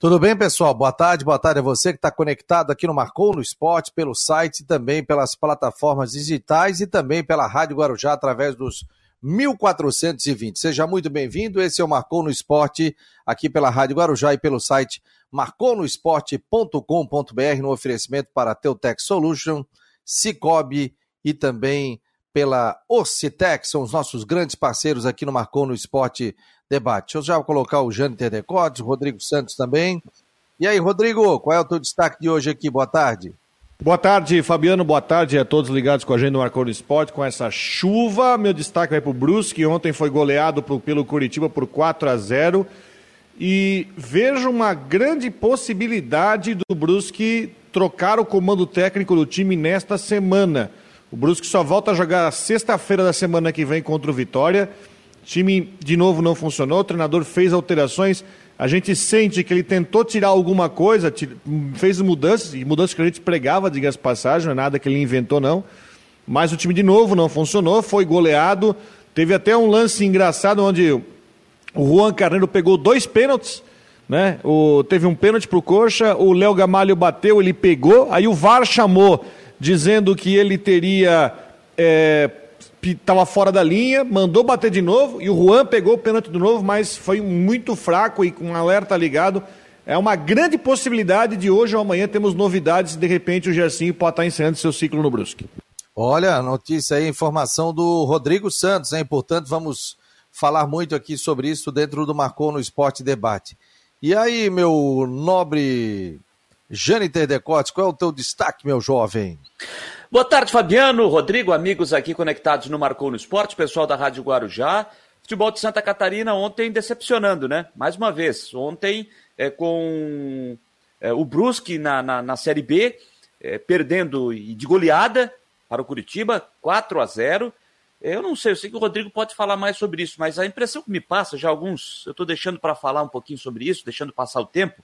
Tudo bem, pessoal? Boa tarde, boa tarde a você que está conectado aqui no Marcou no Esporte, pelo site também pelas plataformas digitais e também pela Rádio Guarujá através dos 1420. Seja muito bem-vindo. Esse é o Marcou no Esporte, aqui pela Rádio Guarujá e pelo site marconosport.com.br no oferecimento para Teutec Solution, Cicobi e também pela Ocitec, são os nossos grandes parceiros aqui no Marcou no Esporte Debate. Deixa eu já colocar o Jâniter Decotes, o Rodrigo Santos também. E aí, Rodrigo, qual é o teu destaque de hoje aqui? Boa tarde. Boa tarde, Fabiano. Boa tarde a todos ligados com a gente no Marcou no Esporte, com essa chuva. Meu destaque vai para o Brusque, que ontem foi goleado pelo Curitiba por 4 a 0 E vejo uma grande possibilidade do Brusque trocar o comando técnico do time nesta semana. O Brusque só volta a jogar sexta-feira da semana que vem contra o Vitória. O time de novo não funcionou, o treinador fez alterações. A gente sente que ele tentou tirar alguma coisa, fez mudanças, e mudanças que a gente pregava, diga-se passagem, não é nada que ele inventou, não. Mas o time de novo não funcionou, foi goleado. Teve até um lance engraçado onde o Juan Carneiro pegou dois pênaltis, né? O, teve um pênalti pro Coxa, o Léo Gamalho bateu, ele pegou, aí o VAR chamou, dizendo que ele teria. É, estava fora da linha, mandou bater de novo e o Juan pegou o pênalti de novo, mas foi muito fraco e com um alerta ligado. É uma grande possibilidade de hoje ou amanhã temos novidades de repente o Gersinho pode estar encerrando seu ciclo no Brusque. Olha, notícia aí, informação do Rodrigo Santos, é importante, vamos falar muito aqui sobre isso dentro do Marcou no Esporte Debate. E aí, meu nobre Jâniter Decotes, qual é o teu destaque, meu jovem? Boa tarde, Fabiano, Rodrigo, amigos aqui conectados no Marcou no Esporte, pessoal da Rádio Guarujá. Futebol de Santa Catarina ontem decepcionando, né? Mais uma vez, ontem é, com é, o Brusque na, na, na Série B, é, perdendo de goleada para o Curitiba, 4 a 0 Eu não sei, eu sei que o Rodrigo pode falar mais sobre isso, mas a impressão que me passa, já alguns, eu estou deixando para falar um pouquinho sobre isso, deixando passar o tempo,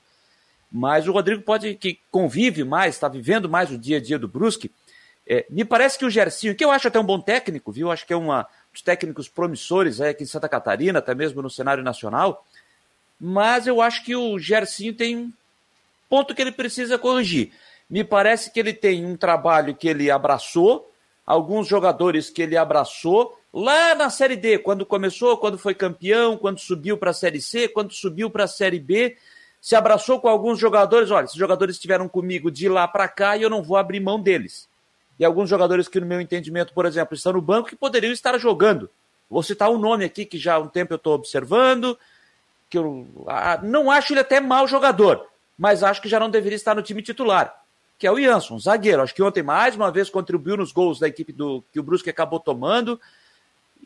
mas o Rodrigo pode, que convive mais, está vivendo mais o dia a dia do Brusque, é, me parece que o Gersinho, que eu acho até um bom técnico, viu? Acho que é um dos técnicos promissores aqui em Santa Catarina, até mesmo no cenário nacional. Mas eu acho que o Gersinho tem um ponto que ele precisa corrigir. Me parece que ele tem um trabalho que ele abraçou, alguns jogadores que ele abraçou lá na Série D, quando começou, quando foi campeão, quando subiu para a Série C, quando subiu para a Série B, se abraçou com alguns jogadores. Olha, esses jogadores estiveram comigo de lá para cá e eu não vou abrir mão deles e alguns jogadores que, no meu entendimento, por exemplo, estão no banco que poderiam estar jogando. Vou citar um nome aqui que já há um tempo eu estou observando, que eu ah, não acho ele até mau jogador, mas acho que já não deveria estar no time titular, que é o Jansson, zagueiro. Acho que ontem mais uma vez contribuiu nos gols da equipe do que o Brusque acabou tomando.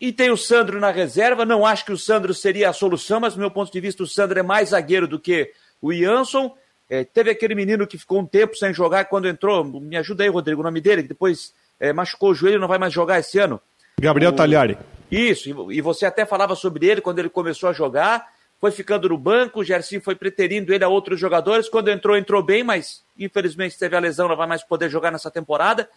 E tem o Sandro na reserva. Não acho que o Sandro seria a solução, mas do meu ponto de vista, o Sandro é mais zagueiro do que o Jansson. É, teve aquele menino que ficou um tempo sem jogar quando entrou. Me ajuda aí, Rodrigo, o nome dele, que depois é, machucou o joelho e não vai mais jogar esse ano. Gabriel o... Talhari. Isso, e você até falava sobre ele quando ele começou a jogar. Foi ficando no banco, o Gerson foi preterindo ele a outros jogadores. Quando entrou, entrou bem, mas infelizmente teve a lesão, não vai mais poder jogar nessa temporada.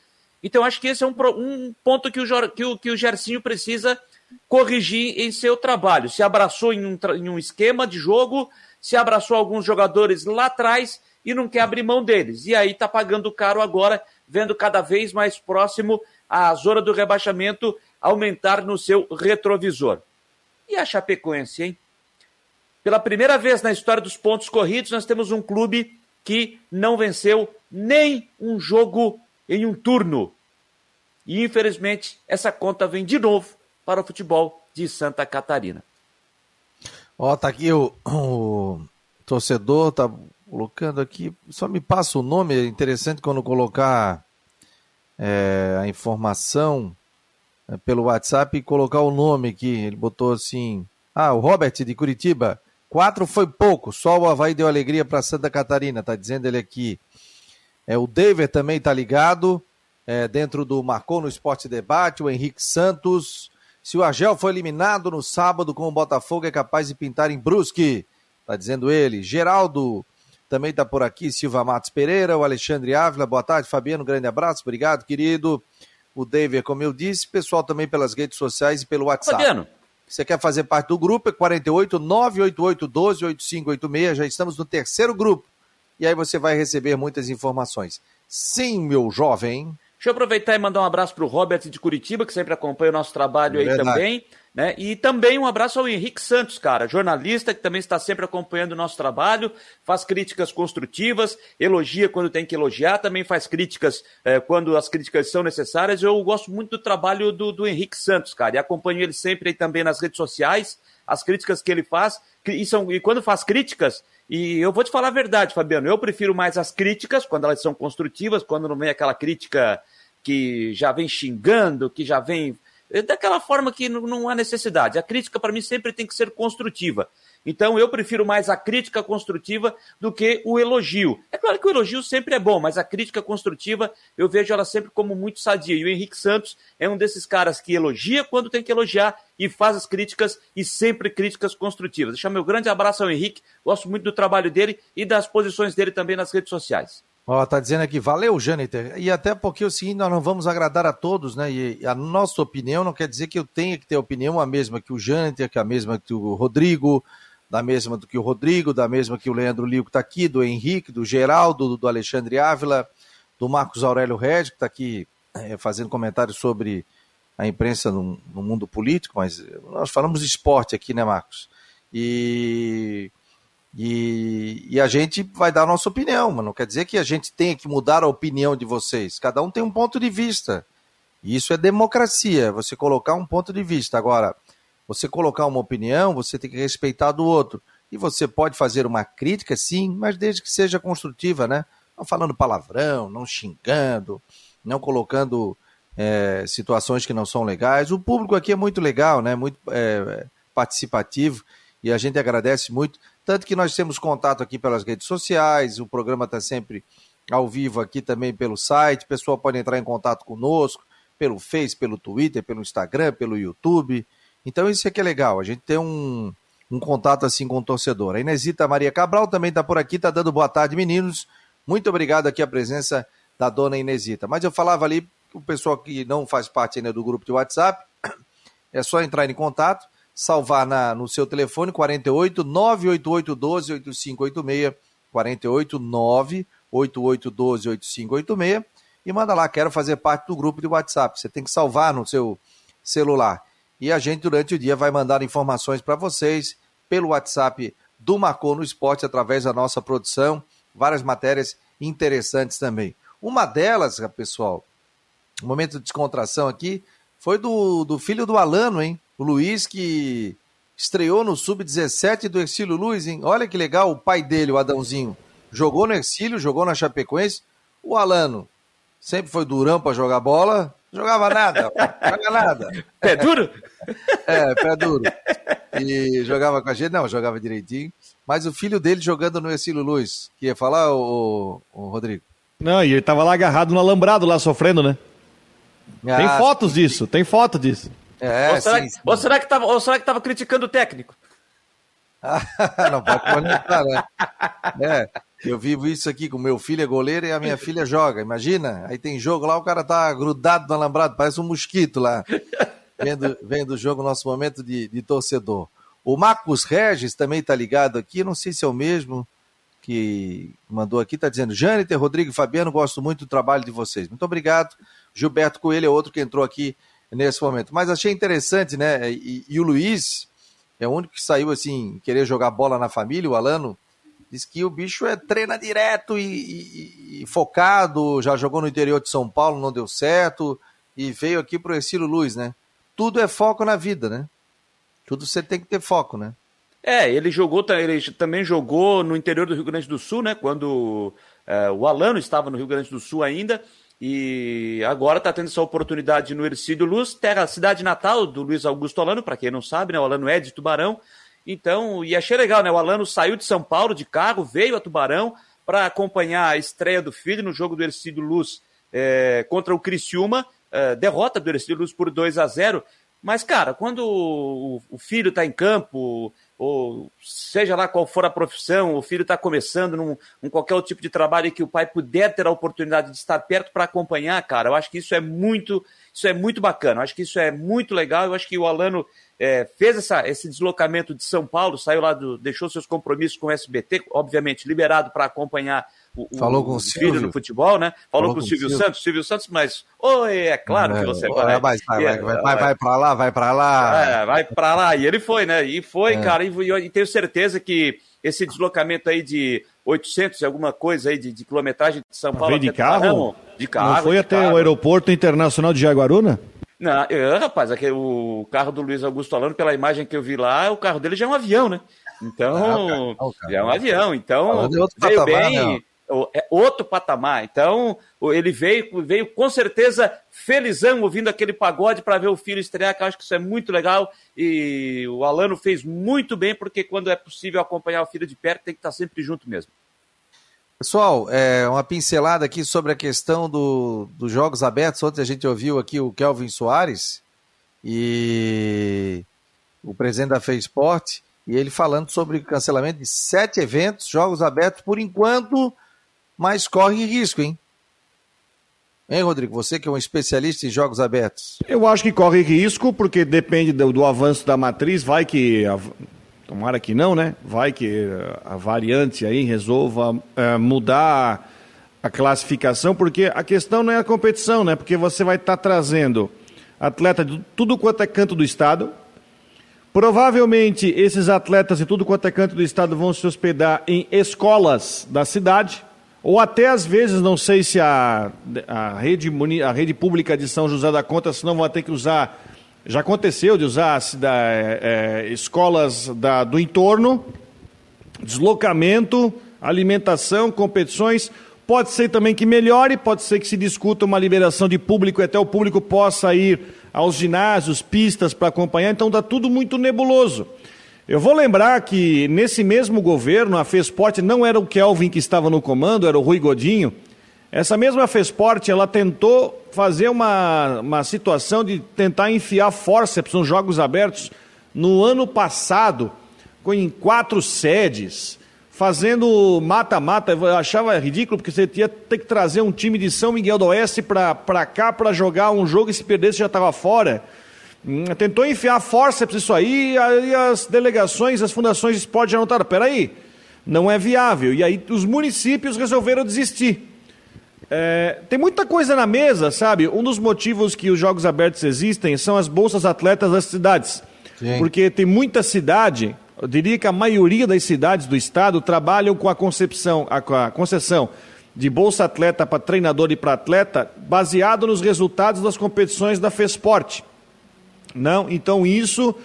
Então acho que esse é um, um ponto que o, que, o, que o Gersinho precisa corrigir em seu trabalho. Se abraçou em um, em um esquema de jogo, se abraçou alguns jogadores lá atrás e não quer abrir mão deles. E aí está pagando caro agora, vendo cada vez mais próximo a zona do rebaixamento aumentar no seu retrovisor. E a Chapecoense, hein? Pela primeira vez na história dos pontos corridos, nós temos um clube que não venceu nem um jogo em um turno. E infelizmente, essa conta vem de novo para o futebol de Santa Catarina. Ó, tá aqui o, o torcedor, tá colocando aqui. Só me passa o nome, é interessante quando colocar é, a informação é, pelo WhatsApp e colocar o nome aqui. Ele botou assim: Ah, o Robert de Curitiba. Quatro foi pouco, só o Havaí deu alegria para Santa Catarina, tá dizendo ele aqui. É, o David também tá ligado, é, dentro do Marcou no Esporte Debate, o Henrique Santos, se o Argel foi eliminado no sábado com o Botafogo, é capaz de pintar em Brusque. Tá dizendo ele. Geraldo também tá por aqui. Silva Matos Pereira, o Alexandre Ávila. Boa tarde, Fabiano. Grande abraço. Obrigado, querido. O David, como eu disse, pessoal também pelas redes sociais e pelo WhatsApp. Fabiano, Você quer fazer parte do grupo? É 48 988 12 8586. Já estamos no terceiro grupo. E aí você vai receber muitas informações. Sim, meu jovem. Deixa eu aproveitar e mandar um abraço para o Robert de Curitiba, que sempre acompanha o nosso trabalho aí Verdade. também. Né? E também um abraço ao Henrique Santos, cara, jornalista que também está sempre acompanhando o nosso trabalho, faz críticas construtivas, elogia quando tem que elogiar, também faz críticas é, quando as críticas são necessárias. Eu gosto muito do trabalho do, do Henrique Santos, cara, e acompanho ele sempre aí também nas redes sociais, as críticas que ele faz, e, são, e quando faz críticas, e eu vou te falar a verdade, Fabiano, eu prefiro mais as críticas, quando elas são construtivas, quando não vem aquela crítica que já vem xingando, que já vem. daquela forma que não há necessidade. A crítica, para mim, sempre tem que ser construtiva. Então, eu prefiro mais a crítica construtiva do que o elogio. É claro que o elogio sempre é bom, mas a crítica construtiva eu vejo ela sempre como muito sadia. E o Henrique Santos é um desses caras que elogia quando tem que elogiar e faz as críticas e sempre críticas construtivas. Deixar meu grande abraço ao Henrique, gosto muito do trabalho dele e das posições dele também nas redes sociais. Ó, tá dizendo aqui, valeu, Jâniter. E até porque o seguinte, nós não vamos agradar a todos, né? E a nossa opinião não quer dizer que eu tenha que ter opinião a mesma que o Jâniter, que a mesma que o Rodrigo, da mesma do que o Rodrigo, da mesma que o Leandro Lio, que está aqui, do Henrique, do Geraldo, do Alexandre Ávila, do Marcos Aurélio Red, que está aqui é, fazendo comentários sobre a imprensa no, no mundo político, mas nós falamos de esporte aqui, né, Marcos? E e, e, a gente vai dar a nossa opinião, mas não quer dizer que a gente tenha que mudar a opinião de vocês. Cada um tem um ponto de vista. Isso é democracia, você colocar um ponto de vista. Agora, você colocar uma opinião, você tem que respeitar do outro. E você pode fazer uma crítica, sim, mas desde que seja construtiva, né? Não falando palavrão, não xingando, não colocando é, situações que não são legais. O público aqui é muito legal, né? Muito é, participativo e a gente agradece muito. Tanto que nós temos contato aqui pelas redes sociais, o programa está sempre ao vivo aqui também pelo site. O pessoal pode entrar em contato conosco pelo Face, pelo Twitter, pelo Instagram, pelo YouTube. Então isso é que é legal, a gente tem um, um contato assim com o torcedor. A Inesita Maria Cabral também está por aqui, está dando boa tarde, meninos. Muito obrigado aqui a presença da dona Inesita. Mas eu falava ali, o pessoal que não faz parte ainda do grupo de WhatsApp, é só entrar em contato salvar na, no seu telefone 48 988 12 8586 48 988 12 8586 e manda lá, quero fazer parte do grupo de WhatsApp. Você tem que salvar no seu celular. E a gente durante o dia vai mandar informações para vocês pelo WhatsApp do Marcou no Esporte através da nossa produção, várias matérias interessantes também. Uma delas, pessoal, um momento de descontração aqui, foi do, do filho do Alano, hein? O Luiz que estreou no Sub-17 do Ercílio Luiz, hein? Olha que legal, o pai dele, o Adãozinho, jogou no Ercílio, jogou na Chapecoense. O Alano sempre foi durão para jogar bola, jogava nada, joga nada. Pé duro? É, pé duro. E jogava com a gente, não, jogava direitinho. Mas o filho dele jogando no Ercílio Luiz, que ia falar, o, o Rodrigo? Não, e ele tava lá agarrado no alambrado, lá sofrendo, né? Ah, tem fotos sim. disso, tem foto disso. É, ou, será sim, que, sim. ou, será que tava, ou será que tava criticando o técnico? não pode conectar, né? É, eu vivo isso aqui com meu filho é goleiro e a minha filha joga. Imagina, aí tem jogo lá, o cara tá grudado no alambrado, parece um mosquito lá. Vendo, vendo o jogo, nosso momento de, de torcedor. O Marcos Regis também tá ligado aqui, não sei se é o mesmo que mandou aqui, tá dizendo: Jâniter, Rodrigo e Fabiano, gosto muito do trabalho de vocês. Muito obrigado. Gilberto Coelho é outro que entrou aqui nesse momento. Mas achei interessante, né? E, e, o Luiz é o único que saiu assim, querer jogar bola na família, o Alano. Diz que o bicho é treina direto e, e, e focado, já jogou no interior de São Paulo, não deu certo, e veio aqui pro Ercílio Luz, né? Tudo é foco na vida, né? Tudo você tem que ter foco, né? É, ele jogou, ele também jogou no interior do Rio Grande do Sul, né? Quando é, o Alano estava no Rio Grande do Sul ainda, e agora está tendo essa oportunidade no Ercílio Luz, terra, cidade natal do Luiz Augusto Alano, para quem não sabe, né? O Alano é de Tubarão. Então, e achei legal, né? O Alano saiu de São Paulo de carro, veio a Tubarão para acompanhar a estreia do filho no jogo do Ercílio Luz é, contra o Criciúma, é, derrota do Ercílio Luz por 2 a 0 Mas, cara, quando o, o filho está em campo, ou seja lá qual for a profissão, o filho está começando num, num, qualquer outro tipo de trabalho que o pai puder ter a oportunidade de estar perto para acompanhar, cara, eu acho que isso é muito, isso é muito bacana, eu acho que isso é muito legal, eu acho que o Alano é, fez essa, esse deslocamento de São Paulo, saiu lá, do, deixou seus compromissos com o SBT, obviamente liberado para acompanhar o, Falou com o, o filho no futebol, né? Falou, Falou com o Silvio, Silvio Santos, Silvio Santos, mas oi, é claro é, que você vai. Vai, vai, vai, vai, vai, vai para lá, vai para lá. É, vai para lá. E ele foi, né? E foi, é. cara, e, e, tenho certeza que esse deslocamento aí de 800 e alguma coisa aí de, de quilometragem de São Paulo. de carro? de carro. Não foi até carro. o aeroporto internacional de Jaguaruna? Não, eu, rapaz, aqui, o carro do Luiz Augusto falando, pela imagem que eu vi lá, o carro dele já é um avião, né? Então, ah, já é um avião. Então, veio patamar, bem, não. É outro patamar. Então, ele veio, veio com certeza felizão ouvindo aquele pagode para ver o filho estrear, que eu acho que isso é muito legal. E o Alano fez muito bem, porque quando é possível acompanhar o filho de perto, tem que estar sempre junto mesmo. Pessoal, é, uma pincelada aqui sobre a questão do, dos jogos abertos. Ontem a gente ouviu aqui o Kelvin Soares e o presidente da FESPORT e ele falando sobre o cancelamento de sete eventos, jogos abertos por enquanto, mas corre risco, hein? Hein, Rodrigo? Você que é um especialista em jogos abertos. Eu acho que corre risco, porque depende do, do avanço da matriz, vai que Tomara que não, né? Vai que eh, a variante aí resolva é, mudar a classificação, porque a questão não é a competição, né? Porque você vai estar tá trazendo atleta de tudo quanto é canto do estado. Provavelmente esses atletas de tudo quanto é canto do estado vão se hospedar em escolas da cidade, ou até às vezes, não sei se a, a, rede, a rede pública de São José da Conta, senão vão ter que usar já aconteceu de usar da, é, é, escolas da, do entorno, deslocamento, alimentação, competições. Pode ser também que melhore, pode ser que se discuta uma liberação de público e até o público possa ir aos ginásios, pistas para acompanhar. Então está tudo muito nebuloso. Eu vou lembrar que nesse mesmo governo, a FESPORT não era o Kelvin que estava no comando, era o Rui Godinho. Essa mesma FESPORT, ela tentou fazer uma, uma situação de tentar enfiar forceps nos jogos abertos no ano passado, em quatro sedes, fazendo mata-mata. Eu achava ridículo, porque você ia ter que trazer um time de São Miguel do Oeste para cá para jogar um jogo e se perdesse já estava fora. Hum, tentou enfiar forceps isso aí, aí as delegações, as fundações de esporte já notaram, peraí, não é viável. E aí os municípios resolveram desistir. É, tem muita coisa na mesa, sabe? Um dos motivos que os Jogos Abertos existem são as bolsas atletas das cidades. Sim. Porque tem muita cidade, eu diria que a maioria das cidades do estado trabalham com a concepção, a, com a concessão de bolsa atleta para treinador e para atleta, baseado nos resultados das competições da FESPORT. Não, então isso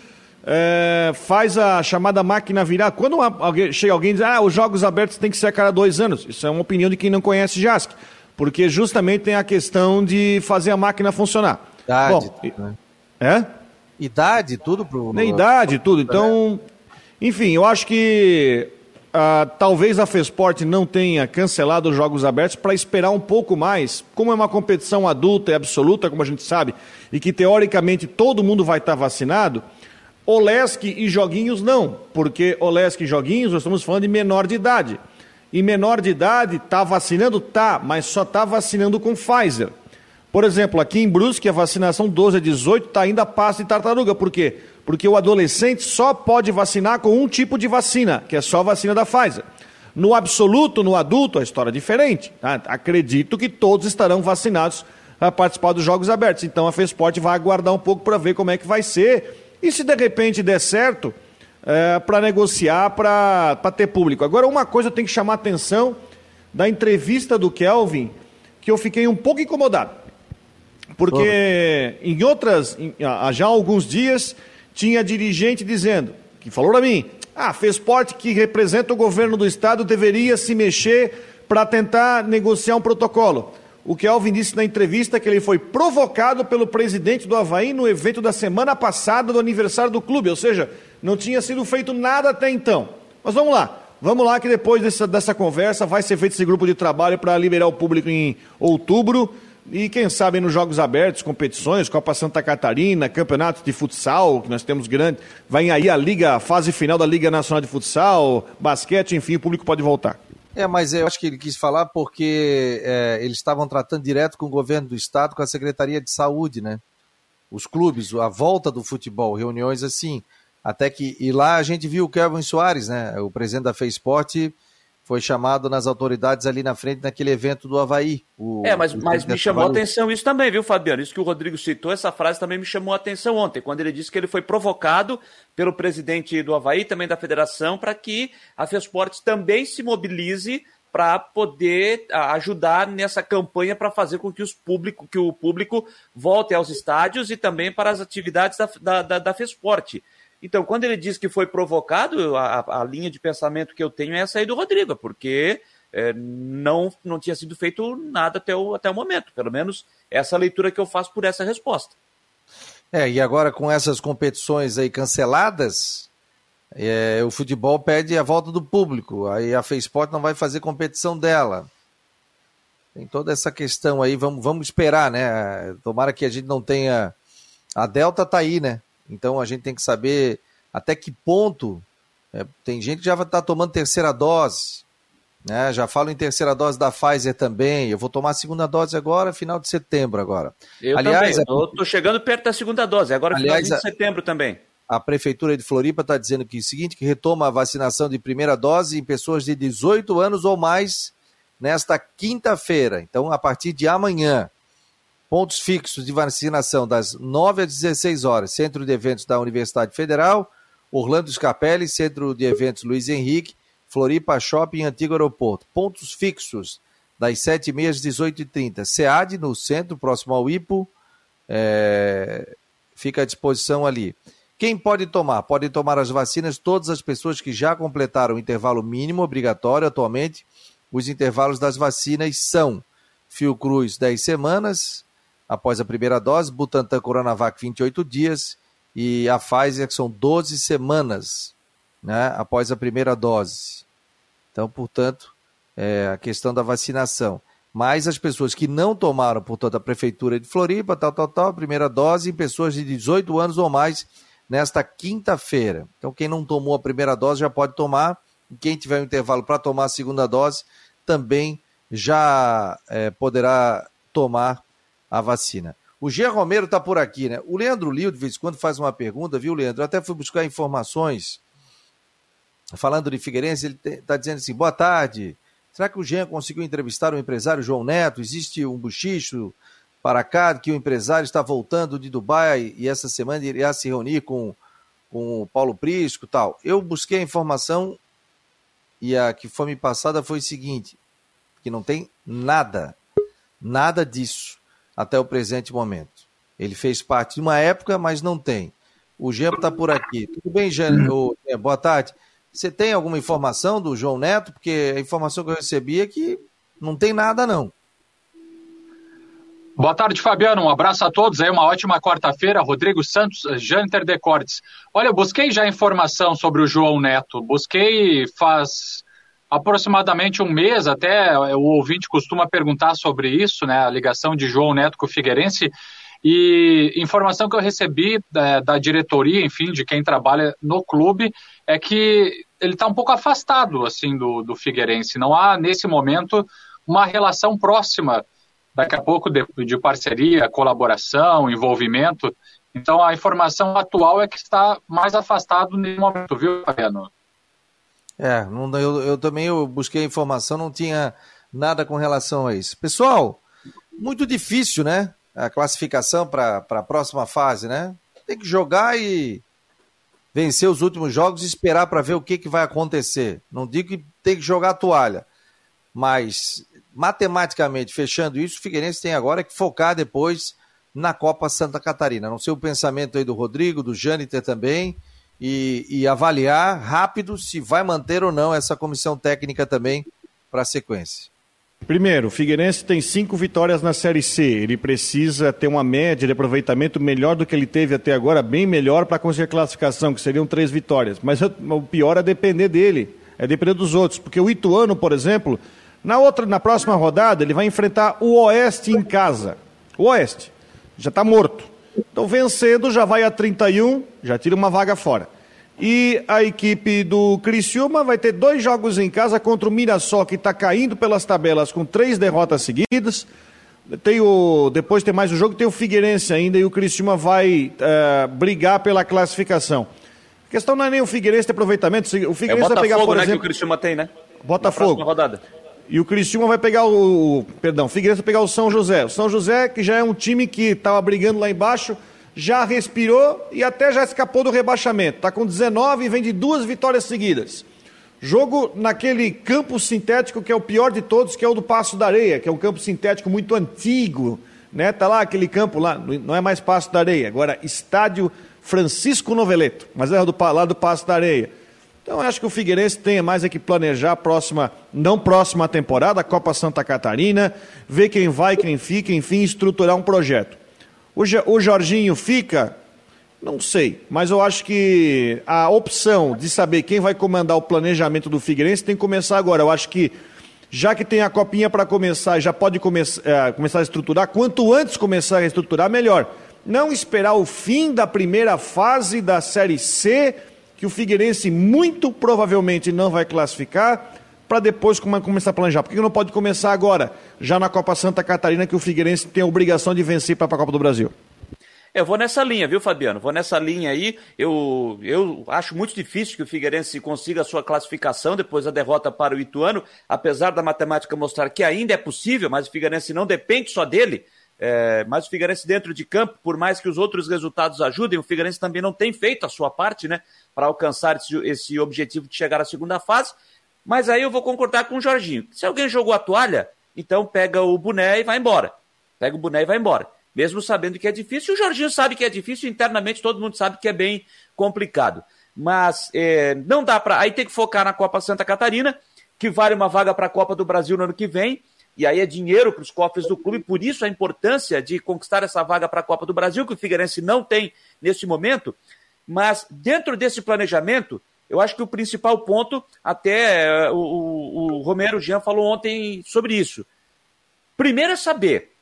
é, faz a chamada máquina virar. Quando alguém, chega alguém e diz, ah, os Jogos Abertos tem que ser a cada dois anos. Isso é uma opinião de quem não conhece JASC porque justamente tem a questão de fazer a máquina funcionar. Idade, Bom, né? É? Idade, tudo pro. Nem idade, tudo. Então, enfim, eu acho que uh, talvez a Fesport não tenha cancelado os jogos abertos para esperar um pouco mais. Como é uma competição adulta e absoluta, como a gente sabe, e que teoricamente todo mundo vai estar vacinado. Olesk e joguinhos não, porque Olesk e joguinhos nós estamos falando de menor de idade e menor de idade está vacinando? Tá, mas só está vacinando com Pfizer. Por exemplo, aqui em Brusque, a vacinação 12 a 18 está ainda passo de tartaruga. Por quê? Porque o adolescente só pode vacinar com um tipo de vacina, que é só a vacina da Pfizer. No absoluto, no adulto, a história é diferente. Tá? Acredito que todos estarão vacinados a participar dos Jogos Abertos. Então a FESPORT vai aguardar um pouco para ver como é que vai ser. E se de repente der certo, é, para negociar, para ter público. Agora, uma coisa eu tenho que chamar a atenção da entrevista do Kelvin, que eu fiquei um pouco incomodado. Porque em outras, em, já há alguns dias, tinha dirigente dizendo, que falou para mim, ah, fez parte que representa o governo do estado deveria se mexer para tentar negociar um protocolo. O Kelvin disse na entrevista que ele foi provocado pelo presidente do Havaí no evento da semana passada do aniversário do clube, ou seja, não tinha sido feito nada até então. Mas vamos lá, vamos lá que depois dessa, dessa conversa vai ser feito esse grupo de trabalho para liberar o público em outubro, E quem sabe nos Jogos Abertos, competições, Copa Santa Catarina, campeonato de futsal, que nós temos grande. Vai aí a Liga, a fase final da Liga Nacional de Futsal, basquete, enfim, o público pode voltar. É, mas eu acho que ele quis falar porque é, eles estavam tratando direto com o governo do estado, com a Secretaria de Saúde, né? Os clubes, a volta do futebol, reuniões assim. Até que. E lá a gente viu o Kevin Soares, né? O presidente da FESPORT foi chamado nas autoridades ali na frente naquele evento do Havaí. O, é, mas, mas me chamou a atenção isso também, viu, Fabiano? Isso que o Rodrigo citou, essa frase também me chamou a atenção ontem, quando ele disse que ele foi provocado pelo presidente do Havaí, também da federação, para que a FESPORT também se mobilize para poder ajudar nessa campanha para fazer com que, os público, que o público volte aos estádios e também para as atividades da, da, da, da FESPORT. Então, quando ele diz que foi provocado, a, a linha de pensamento que eu tenho é essa aí do Rodrigo, porque é, não, não tinha sido feito nada até o, até o momento. Pelo menos essa leitura que eu faço por essa resposta. É, e agora com essas competições aí canceladas, é, o futebol pede a volta do público. Aí a FESPORT não vai fazer competição dela. Tem toda essa questão aí, vamos, vamos esperar, né? Tomara que a gente não tenha. A Delta tá aí, né? Então a gente tem que saber até que ponto. É, tem gente que já está tomando terceira dose. Né? Já falo em terceira dose da Pfizer também. Eu vou tomar a segunda dose agora, final de setembro agora. Eu Aliás, também. Estou chegando perto da segunda dose, agora Aliás, final de setembro também. A Prefeitura de Floripa está dizendo que é o seguinte, que retoma a vacinação de primeira dose em pessoas de 18 anos ou mais nesta quinta-feira. Então, a partir de amanhã, pontos fixos de vacinação das 9 às 16 horas, Centro de Eventos da Universidade Federal, Orlando Scapelli, Centro de Eventos Luiz Henrique, Floripa Shopping Antigo Aeroporto. Pontos fixos das 7h30 às 18h30. SEAD, no centro, próximo ao IPO, é... fica à disposição ali. Quem pode tomar? Podem tomar as vacinas todas as pessoas que já completaram o intervalo mínimo obrigatório atualmente. Os intervalos das vacinas são Fiocruz 10 semanas, após a primeira dose, Butantan Coronavac 28 dias e a Pfizer que são 12 semanas né, após a primeira dose. Então, portanto, é a questão da vacinação. Mas as pessoas que não tomaram, portanto, a Prefeitura de Floripa, tal, tal, tal, primeira dose, em pessoas de 18 anos ou mais, nesta quinta-feira. Então, quem não tomou a primeira dose já pode tomar. Quem tiver um intervalo para tomar a segunda dose também já é, poderá tomar a vacina. O Jean Romero está por aqui, né? O Leandro Lio, de vez em quando, faz uma pergunta, viu, Leandro? Eu até fui buscar informações. Falando de Figueirense, ele está dizendo assim: boa tarde. Será que o Jean conseguiu entrevistar o empresário João Neto? Existe um buchicho para cá que o empresário está voltando de Dubai e essa semana irá se reunir com, com o Paulo Prisco tal. Eu busquei a informação e a que foi me passada foi o seguinte: que não tem nada, nada disso até o presente momento. Ele fez parte de uma época, mas não tem. O Jean está por aqui. Tudo bem, Jean? Boa tarde. Você tem alguma informação do João Neto? Porque a informação que eu recebi é que não tem nada, não. Boa tarde, Fabiano. Um abraço a todos. Aí uma ótima quarta-feira. Rodrigo Santos, Janter Decortes. Olha, eu busquei já informação sobre o João Neto. Busquei faz aproximadamente um mês, até o ouvinte costuma perguntar sobre isso, né, a ligação de João Neto com o Figueirense, e informação que eu recebi da, da diretoria, enfim, de quem trabalha no clube, é que ele está um pouco afastado, assim, do, do Figueirense. Não há, nesse momento, uma relação próxima, daqui a pouco, de, de parceria, colaboração, envolvimento. Então, a informação atual é que está mais afastado nesse momento, viu, Fabiano? É, não, eu, eu também eu busquei informação, não tinha nada com relação a isso. Pessoal, muito difícil, né? A classificação para a próxima fase, né? Tem que jogar e vencer os últimos jogos e esperar para ver o que, que vai acontecer. Não digo que tem que jogar a toalha, mas matematicamente, fechando isso, o Figueirense tem agora que focar depois na Copa Santa Catarina. Não sei o pensamento aí do Rodrigo, do Jâniter também e, e avaliar rápido se vai manter ou não essa comissão técnica também para a sequência. Primeiro, o Figueirense tem cinco vitórias na Série C. Ele precisa ter uma média de aproveitamento melhor do que ele teve até agora, bem melhor para conseguir classificação, que seriam três vitórias. Mas o pior é depender dele, é depender dos outros. Porque o Ituano, por exemplo, na outra, na próxima rodada, ele vai enfrentar o Oeste em casa. O Oeste já está morto. Então, vencendo, já vai a 31, já tira uma vaga fora. E a equipe do Criciúma vai ter dois jogos em casa contra o Mirassol, que está caindo pelas tabelas com três derrotas seguidas. Tem o, depois tem mais o jogo, tem o Figueirense ainda e o Criciúma vai uh, brigar pela classificação. A questão não é nem o Figueirense ter aproveitamento. O Figueirense é o vai pegar, por né, exemplo... que o Criciúma tem, né? Botafogo. rodada. E o Criciúma vai pegar o. Perdão, Figueirense vai pegar o São José. O São José, que já é um time que estava brigando lá embaixo, já respirou e até já escapou do rebaixamento. Está com 19 e vem de duas vitórias seguidas. Jogo naquele campo sintético que é o pior de todos, que é o do Passo da Areia, que é um campo sintético muito antigo. Né? Tá lá aquele campo lá, não é mais Passo da Areia, agora Estádio Francisco Noveleto, mas é do, lá do Passo da Areia. Então acho que o Figueirense tem mais é que planejar a próxima, não próxima temporada, a Copa Santa Catarina, ver quem vai, quem fica, enfim, estruturar um projeto. O, o Jorginho fica? Não sei, mas eu acho que a opção de saber quem vai comandar o planejamento do Figueirense tem que começar agora. Eu acho que já que tem a copinha para começar, já pode come é, começar a estruturar, quanto antes começar a estruturar, melhor. Não esperar o fim da primeira fase da Série C que o Figueirense muito provavelmente não vai classificar, para depois começar a planejar. Por que não pode começar agora, já na Copa Santa Catarina, que o Figueirense tem a obrigação de vencer para a Copa do Brasil? Eu vou nessa linha, viu, Fabiano? Vou nessa linha aí. Eu, eu acho muito difícil que o Figueirense consiga a sua classificação depois da derrota para o Ituano, apesar da matemática mostrar que ainda é possível, mas o Figueirense não depende só dele. É, mas o Figueirense dentro de campo, por mais que os outros resultados ajudem, o Figueirense também não tem feito a sua parte, né, para alcançar esse, esse, objetivo de chegar à segunda fase. Mas aí eu vou concordar com o Jorginho. Se alguém jogou a toalha, então pega o boné e vai embora. Pega o boné e vai embora. Mesmo sabendo que é difícil, o Jorginho sabe que é difícil, internamente todo mundo sabe que é bem complicado. Mas é, não dá para. Aí tem que focar na Copa Santa Catarina, que vale uma vaga para a Copa do Brasil no ano que vem e aí é dinheiro para os cofres do clube, por isso a importância de conquistar essa vaga para a Copa do Brasil, que o Figueirense não tem nesse momento. Mas dentro desse planejamento, eu acho que o principal ponto, até eh, o, o, Romero Jean falou ontem sobre isso. Primeiro é saber,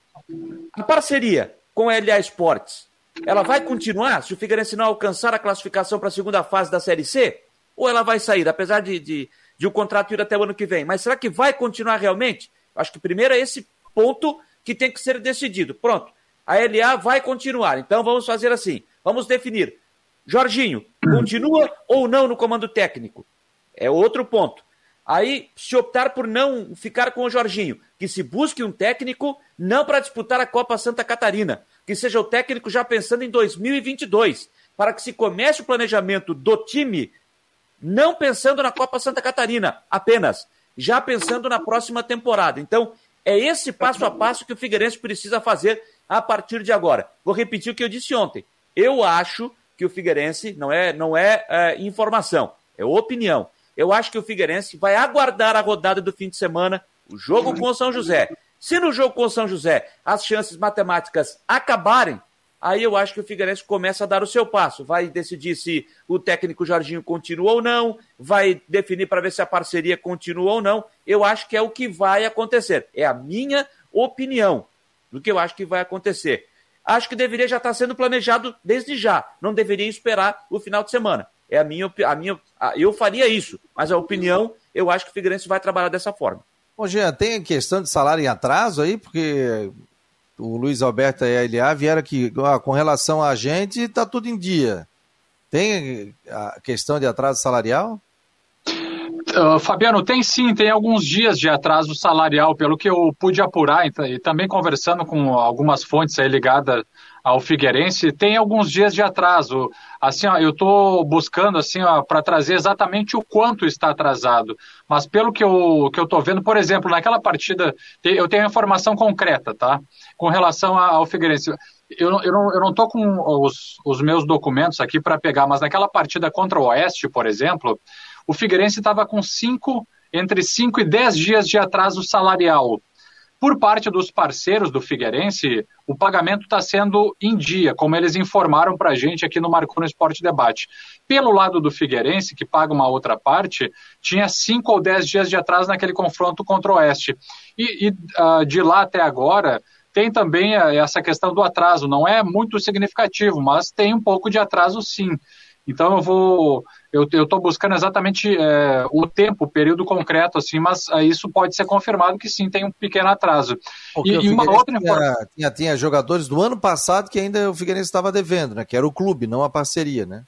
a parceria com a LA Esportes, ela vai continuar se o Figueirense não alcançar a classificação para a segunda fase da Série C? Ou ela vai sair, apesar de, de, de o contrato ir até o ano que vem? Mas será que vai continuar realmente? Acho que primeiro é esse ponto que tem que ser decidido. Pronto. A LA vai continuar. Então vamos fazer assim. Vamos definir. Jorginho, continua ou não no comando técnico? É outro ponto. Aí, se optar por não ficar com o Jorginho, que se busque um técnico não para disputar a Copa Santa Catarina, que seja o técnico já pensando em 2022, para que se comece o planejamento do time não pensando na Copa Santa Catarina apenas, já pensando na próxima temporada. Então, é esse passo a passo que o Figueirense precisa fazer a partir de agora. Vou repetir o que eu disse ontem. Eu acho que o Figueirense não é, não é, é informação, é opinião. Eu acho que o Figueirense vai aguardar a rodada do fim de semana, o jogo com o São José. Se no jogo com o São José as chances matemáticas acabarem, aí eu acho que o Figueirense começa a dar o seu passo. Vai decidir se o técnico Jorginho continua ou não, vai definir para ver se a parceria continua ou não. Eu acho que é o que vai acontecer. É a minha opinião do que eu acho que vai acontecer. Acho que deveria já estar sendo planejado desde já. Não deveria esperar o final de semana. É a minha, a minha, eu faria isso, mas a opinião, eu acho que o Figueirense vai trabalhar dessa forma. Bom, Jean, tem questão de salário em atraso aí, porque o Luiz Alberto e a LA vieram aqui, com relação a gente, está tudo em dia. Tem a questão de atraso salarial? Uh, Fabiano, tem sim, tem alguns dias de atraso salarial, pelo que eu pude apurar, e também conversando com algumas fontes ligadas ao Figueirense, tem alguns dias de atraso. Assim, ó, eu estou buscando assim para trazer exatamente o quanto está atrasado. Mas pelo que eu que eu estou vendo, por exemplo, naquela partida, eu tenho informação concreta, tá? Com relação ao Figueirense. Eu, eu não, eu não com os, os meus documentos aqui para pegar, mas naquela partida contra o Oeste, por exemplo, o Figueirense estava com cinco, entre 5 e 10 dias de atraso salarial. Por parte dos parceiros do Figueirense, o pagamento está sendo em dia, como eles informaram para a gente aqui no Marco no Esporte Debate. Pelo lado do Figueirense, que paga uma outra parte, tinha cinco ou dez dias de atraso naquele confronto contra o Oeste. E, e uh, de lá até agora, tem também eh, essa questão do atraso. Não é muito significativo, mas tem um pouco de atraso sim. Então eu vou, eu estou buscando exatamente é, o tempo, o período concreto, assim, mas é, isso pode ser confirmado que sim tem um pequeno atraso. Porque e, e uma outra tinha, tinha, tinha, jogadores do ano passado que ainda o Figueirense estava devendo, né? Que era o clube, não a parceria, né?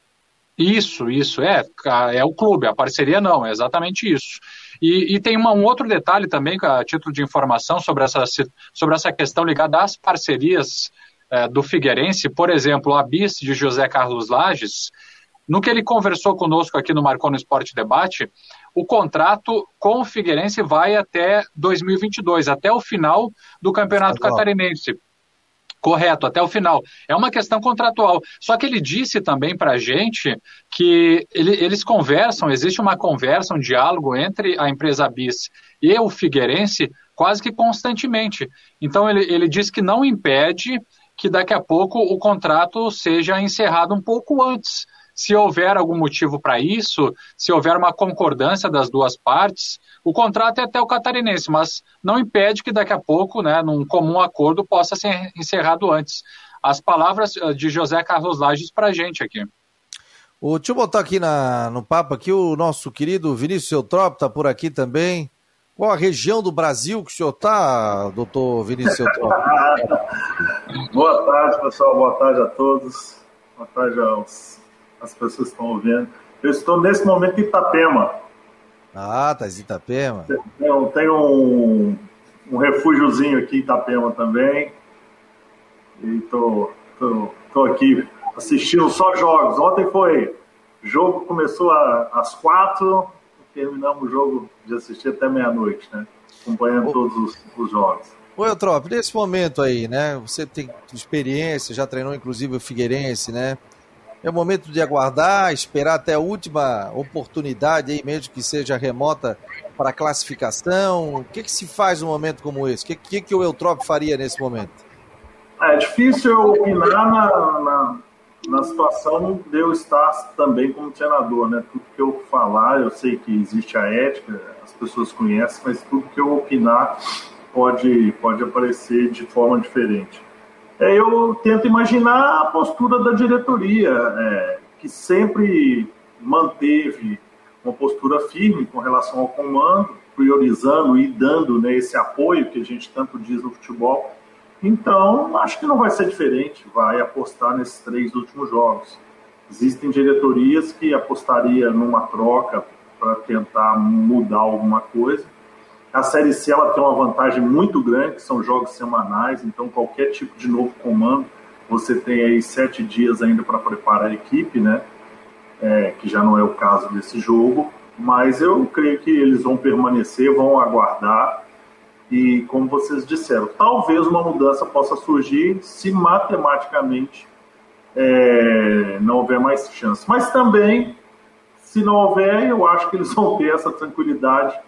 Isso, isso é, é o clube, a parceria não, é exatamente isso. E, e tem uma, um outro detalhe também, a título de informação sobre essa, sobre essa questão ligada às parcerias é, do Figueirense, por exemplo, a BIS de José Carlos Lages, no que ele conversou conosco aqui no Marcou no Esporte Debate, o contrato com o Figueirense vai até 2022, até o final do Campeonato Catarinense. Correto, até o final. É uma questão contratual. Só que ele disse também para a gente que ele, eles conversam, existe uma conversa, um diálogo entre a empresa BIS e o Figueirense quase que constantemente. Então ele, ele diz que não impede que daqui a pouco o contrato seja encerrado um pouco antes. Se houver algum motivo para isso, se houver uma concordância das duas partes, o contrato é até o catarinense, mas não impede que daqui a pouco, né, num comum acordo, possa ser encerrado antes. As palavras eh, de José Carlos Lages para a gente aqui. O, deixa eu botar aqui na, no papo aqui o nosso querido Vinícius Eutrop, está por aqui também. Qual a região do Brasil que o senhor está, doutor Vinícius Eutrop? Boa tarde, pessoal. Boa tarde a todos. Boa tarde aos as pessoas estão ouvindo. Eu estou nesse momento em Itapema. Ah, tá em Itapema. Tem, tem um, um refúgiozinho aqui em Itapema também. E tô, tô, tô aqui assistindo só jogos. Ontem foi. O jogo começou às quatro, terminamos o jogo de assistir até meia-noite, né? Acompanhando todos os, os jogos. Ô, Eutrop, nesse momento aí, né? Você tem experiência, já treinou inclusive o Figueirense, né? É o momento de aguardar, esperar até a última oportunidade, aí mesmo que seja remota, para classificação. O que, que se faz num momento como esse? O que, que, que o Eutrop faria nesse momento? É difícil opinar na, na, na situação de eu estar também como treinador, né? Tudo que eu falar, eu sei que existe a ética, as pessoas conhecem, mas tudo que eu opinar pode, pode aparecer de forma diferente. É, eu tento imaginar a postura da diretoria, é, que sempre manteve uma postura firme com relação ao comando, priorizando e dando né, esse apoio que a gente tanto diz no futebol. Então, acho que não vai ser diferente, vai apostar nesses três últimos jogos. Existem diretorias que apostaria numa troca para tentar mudar alguma coisa, a Série C ela tem uma vantagem muito grande, que são jogos semanais, então qualquer tipo de novo comando, você tem aí sete dias ainda para preparar a equipe, né? É, que já não é o caso desse jogo, mas eu creio que eles vão permanecer, vão aguardar e, como vocês disseram, talvez uma mudança possa surgir se matematicamente é, não houver mais chance. Mas também, se não houver, eu acho que eles vão ter essa tranquilidade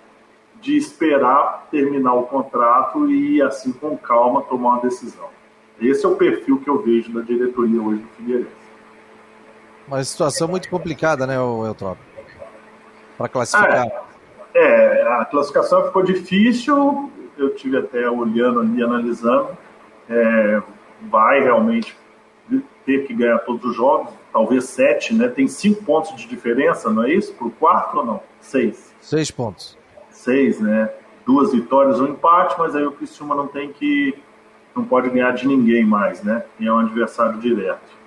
de esperar terminar o contrato e, assim, com calma, tomar uma decisão. Esse é o perfil que eu vejo da diretoria hoje do Figueirense. Uma situação muito complicada, né, Eutrop? Para classificar. É, é, a classificação ficou difícil, eu tive até olhando ali, analisando. É, vai realmente ter que ganhar todos os jogos, talvez sete, né? Tem cinco pontos de diferença, não é isso? Para o quarto ou não? Seis. Seis pontos seis, né? Duas vitórias, um empate, mas aí o Criciúma não tem que. não pode ganhar de ninguém mais, né? E é um adversário direto.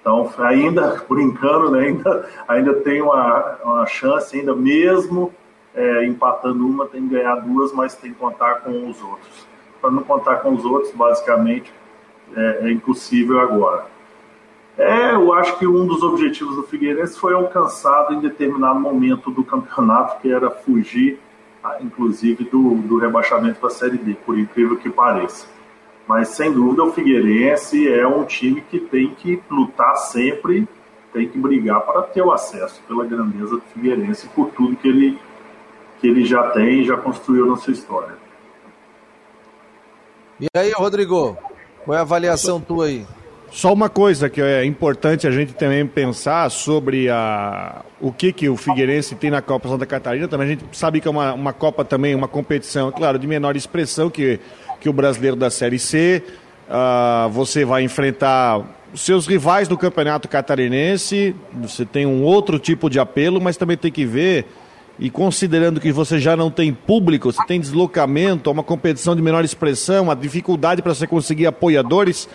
Então, ainda, brincando, né, ainda, ainda tem uma, uma chance, ainda mesmo é, empatando uma, tem que ganhar duas, mas tem que contar com os outros. Para não contar com os outros, basicamente, é, é, impossível agora. É, eu acho que um dos objetivos do Figueirense foi alcançado em determinado momento do campeonato, que era fugir inclusive do, do rebaixamento da Série D, por incrível que pareça. Mas sem dúvida o Figueirense é um time que tem que lutar sempre, tem que brigar para ter o acesso pela grandeza do Figueirense, por tudo que ele, que ele já tem e já construiu na sua história. E aí, Rodrigo, qual é a avaliação tua aí? Só uma coisa que é importante a gente também pensar sobre a, o que, que o Figueirense tem na Copa Santa Catarina. Também a gente sabe que é uma, uma Copa também, uma competição, claro, de menor expressão que, que o brasileiro da Série C. Uh, você vai enfrentar seus rivais do Campeonato Catarinense, você tem um outro tipo de apelo, mas também tem que ver, e considerando que você já não tem público, você tem deslocamento, uma competição de menor expressão, a dificuldade para você conseguir apoiadores,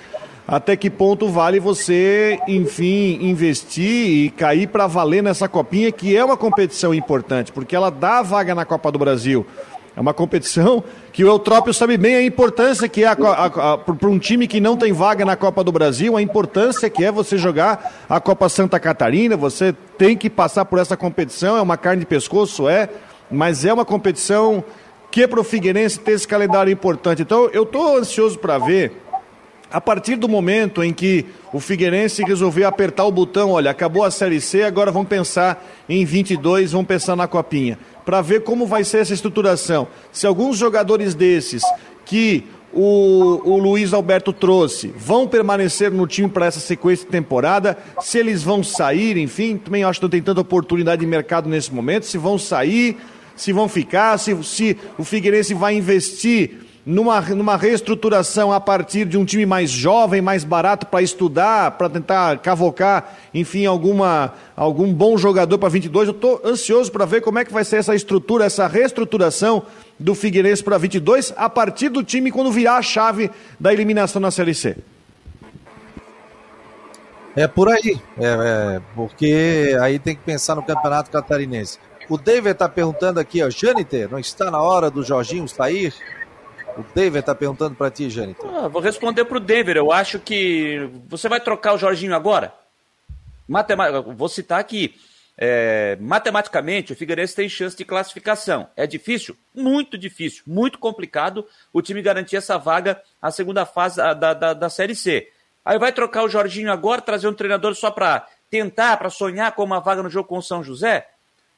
até que ponto vale você, enfim, investir e cair para valer nessa copinha, que é uma competição importante, porque ela dá vaga na Copa do Brasil. É uma competição que o Eutrópio sabe bem a importância que é para um time que não tem vaga na Copa do Brasil, a importância que é você jogar a Copa Santa Catarina, você tem que passar por essa competição, é uma carne de pescoço, é, mas é uma competição que é para o Figueirense ter esse calendário importante. Então eu estou ansioso para ver a partir do momento em que o Figueirense resolveu apertar o botão, olha, acabou a Série C, agora vamos pensar em 22, vamos pensar na Copinha, para ver como vai ser essa estruturação. Se alguns jogadores desses que o, o Luiz Alberto trouxe vão permanecer no time para essa sequência de temporada, se eles vão sair, enfim, também acho que não tem tanta oportunidade de mercado nesse momento, se vão sair, se vão ficar, se, se o Figueirense vai investir numa, numa reestruturação a partir de um time mais jovem, mais barato para estudar, para tentar cavocar, enfim, alguma, algum bom jogador para 22. Eu estou ansioso para ver como é que vai ser essa estrutura, essa reestruturação do Figueirense para 22 a partir do time quando virar a chave da eliminação na Série C. É por aí, é, é, porque aí tem que pensar no Campeonato Catarinense. O David está perguntando aqui, ó, Jâniter, não está na hora do Jorginho sair? O David está perguntando para ti, Jâniter. Ah, vou responder para o David. Eu acho que você vai trocar o Jorginho agora? Matema... Vou citar aqui. É, matematicamente, o Figueirense tem chance de classificação. É difícil? Muito difícil, muito complicado o time garantir essa vaga à segunda fase da, da, da Série C. Aí vai trocar o Jorginho agora, trazer um treinador só para tentar, para sonhar com uma vaga no jogo com o São José?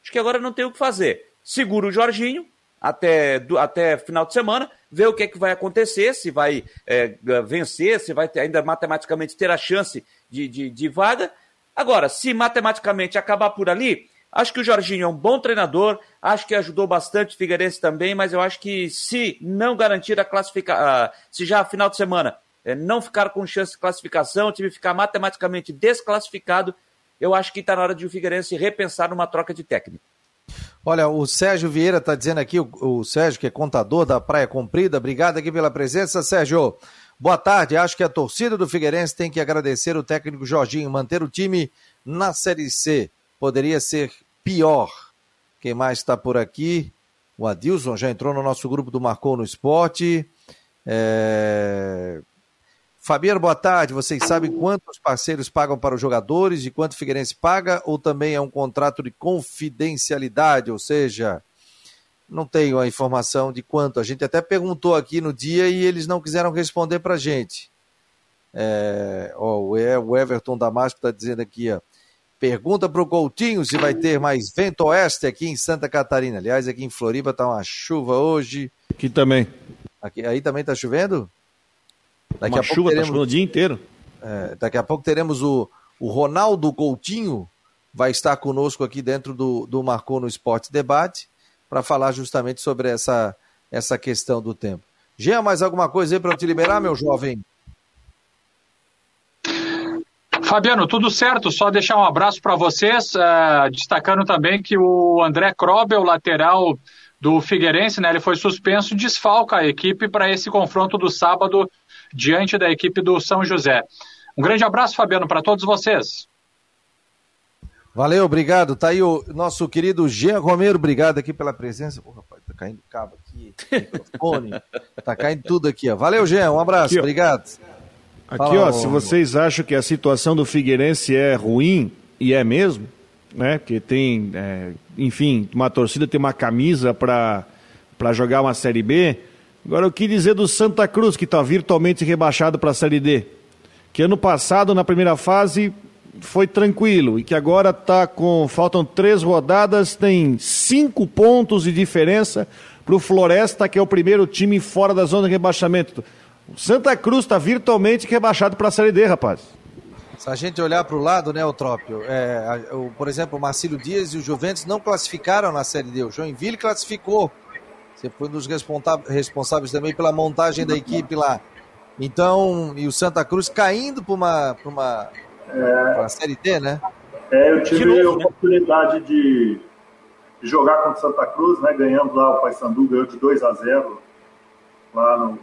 Acho que agora não tem o que fazer. Segura o Jorginho até, do, até final de semana, ver o que é que vai acontecer, se vai é, vencer, se vai ter, ainda matematicamente ter a chance de, de, de vaga. Agora, se matematicamente acabar por ali, acho que o Jorginho é um bom treinador, acho que ajudou bastante o Figueirense também, mas eu acho que se não garantir a classificação, se já final de semana é, não ficar com chance de classificação, o time ficar matematicamente desclassificado, eu acho que está na hora de o Figueirense repensar numa troca de técnico. Olha, o Sérgio Vieira está dizendo aqui, o, o, Sérgio, que é contador da Praia Comprida, obrigado aqui pela presença, Sérgio. Boa tarde, acho que a torcida do Figueirense tem que agradecer o técnico Jorginho, manter o time na Série C. Poderia ser pior. Quem mais está por aqui? O Adilson já entrou no nosso grupo do Marcou no Esporte. É... Fabiano, boa tarde. Vocês sabem quanto os parceiros pagam para os jogadores e quanto o Figueirense paga? Ou também é um contrato de confidencialidade? Ou seja, não tenho a informação de quanto. A gente até perguntou aqui no dia e eles não quiseram responder para a gente. É, ó, o Everton Damasco está dizendo aqui, ó, pergunta para o Coutinho se vai ter mais vento oeste aqui em Santa Catarina. Aliás, aqui em Floripa está uma chuva hoje. Aqui também. Aqui, aí também está chovendo? Daqui Uma a chuva, tá teremos, tá o dia inteiro. É, daqui a pouco teremos o, o Ronaldo Coutinho, vai estar conosco aqui dentro do, do Marcou no Esporte Debate, para falar justamente sobre essa, essa questão do tempo. Jean, mais alguma coisa aí para eu te liberar, meu jovem? Fabiano, tudo certo. Só deixar um abraço para vocês, uh, destacando também que o André Krobel, lateral do Figueirense, né, ele foi suspenso, desfalca a equipe para esse confronto do sábado diante da equipe do São José. Um grande abraço, Fabiano, para todos vocês. Valeu, obrigado. Tá aí o nosso querido Jean Romero, obrigado aqui pela presença. Pô, rapaz, tá caindo cabo aqui, microfone, tá caindo tudo aqui, ó. Valeu, Jean, um abraço, aqui, obrigado. Aqui, Fala, ó, se vocês acham que a situação do Figueirense é ruim, e é mesmo, né? Porque tem, é, enfim, uma torcida tem uma camisa para jogar uma Série B, Agora, o que dizer do Santa Cruz, que está virtualmente rebaixado para a Série D? Que ano passado, na primeira fase, foi tranquilo e que agora está com. Faltam três rodadas, tem cinco pontos de diferença para o Floresta, que é o primeiro time fora da zona de rebaixamento. Santa Cruz está virtualmente rebaixado para a Série D, rapaz. Se a gente olhar para o lado, né, Otrópio, é, o, por exemplo, o Marcílio Dias e o Juventus não classificaram na Série D. O Joinville classificou. Você foi um dos responsáveis também pela montagem da equipe lá. Então, e o Santa Cruz caindo para uma, pra uma, é, pra Série D, né? É, eu tive novo, a né? oportunidade né? de jogar contra o Santa Cruz, né? Ganhamos lá, o Paysandu ganhou de 2 a 0 lá no,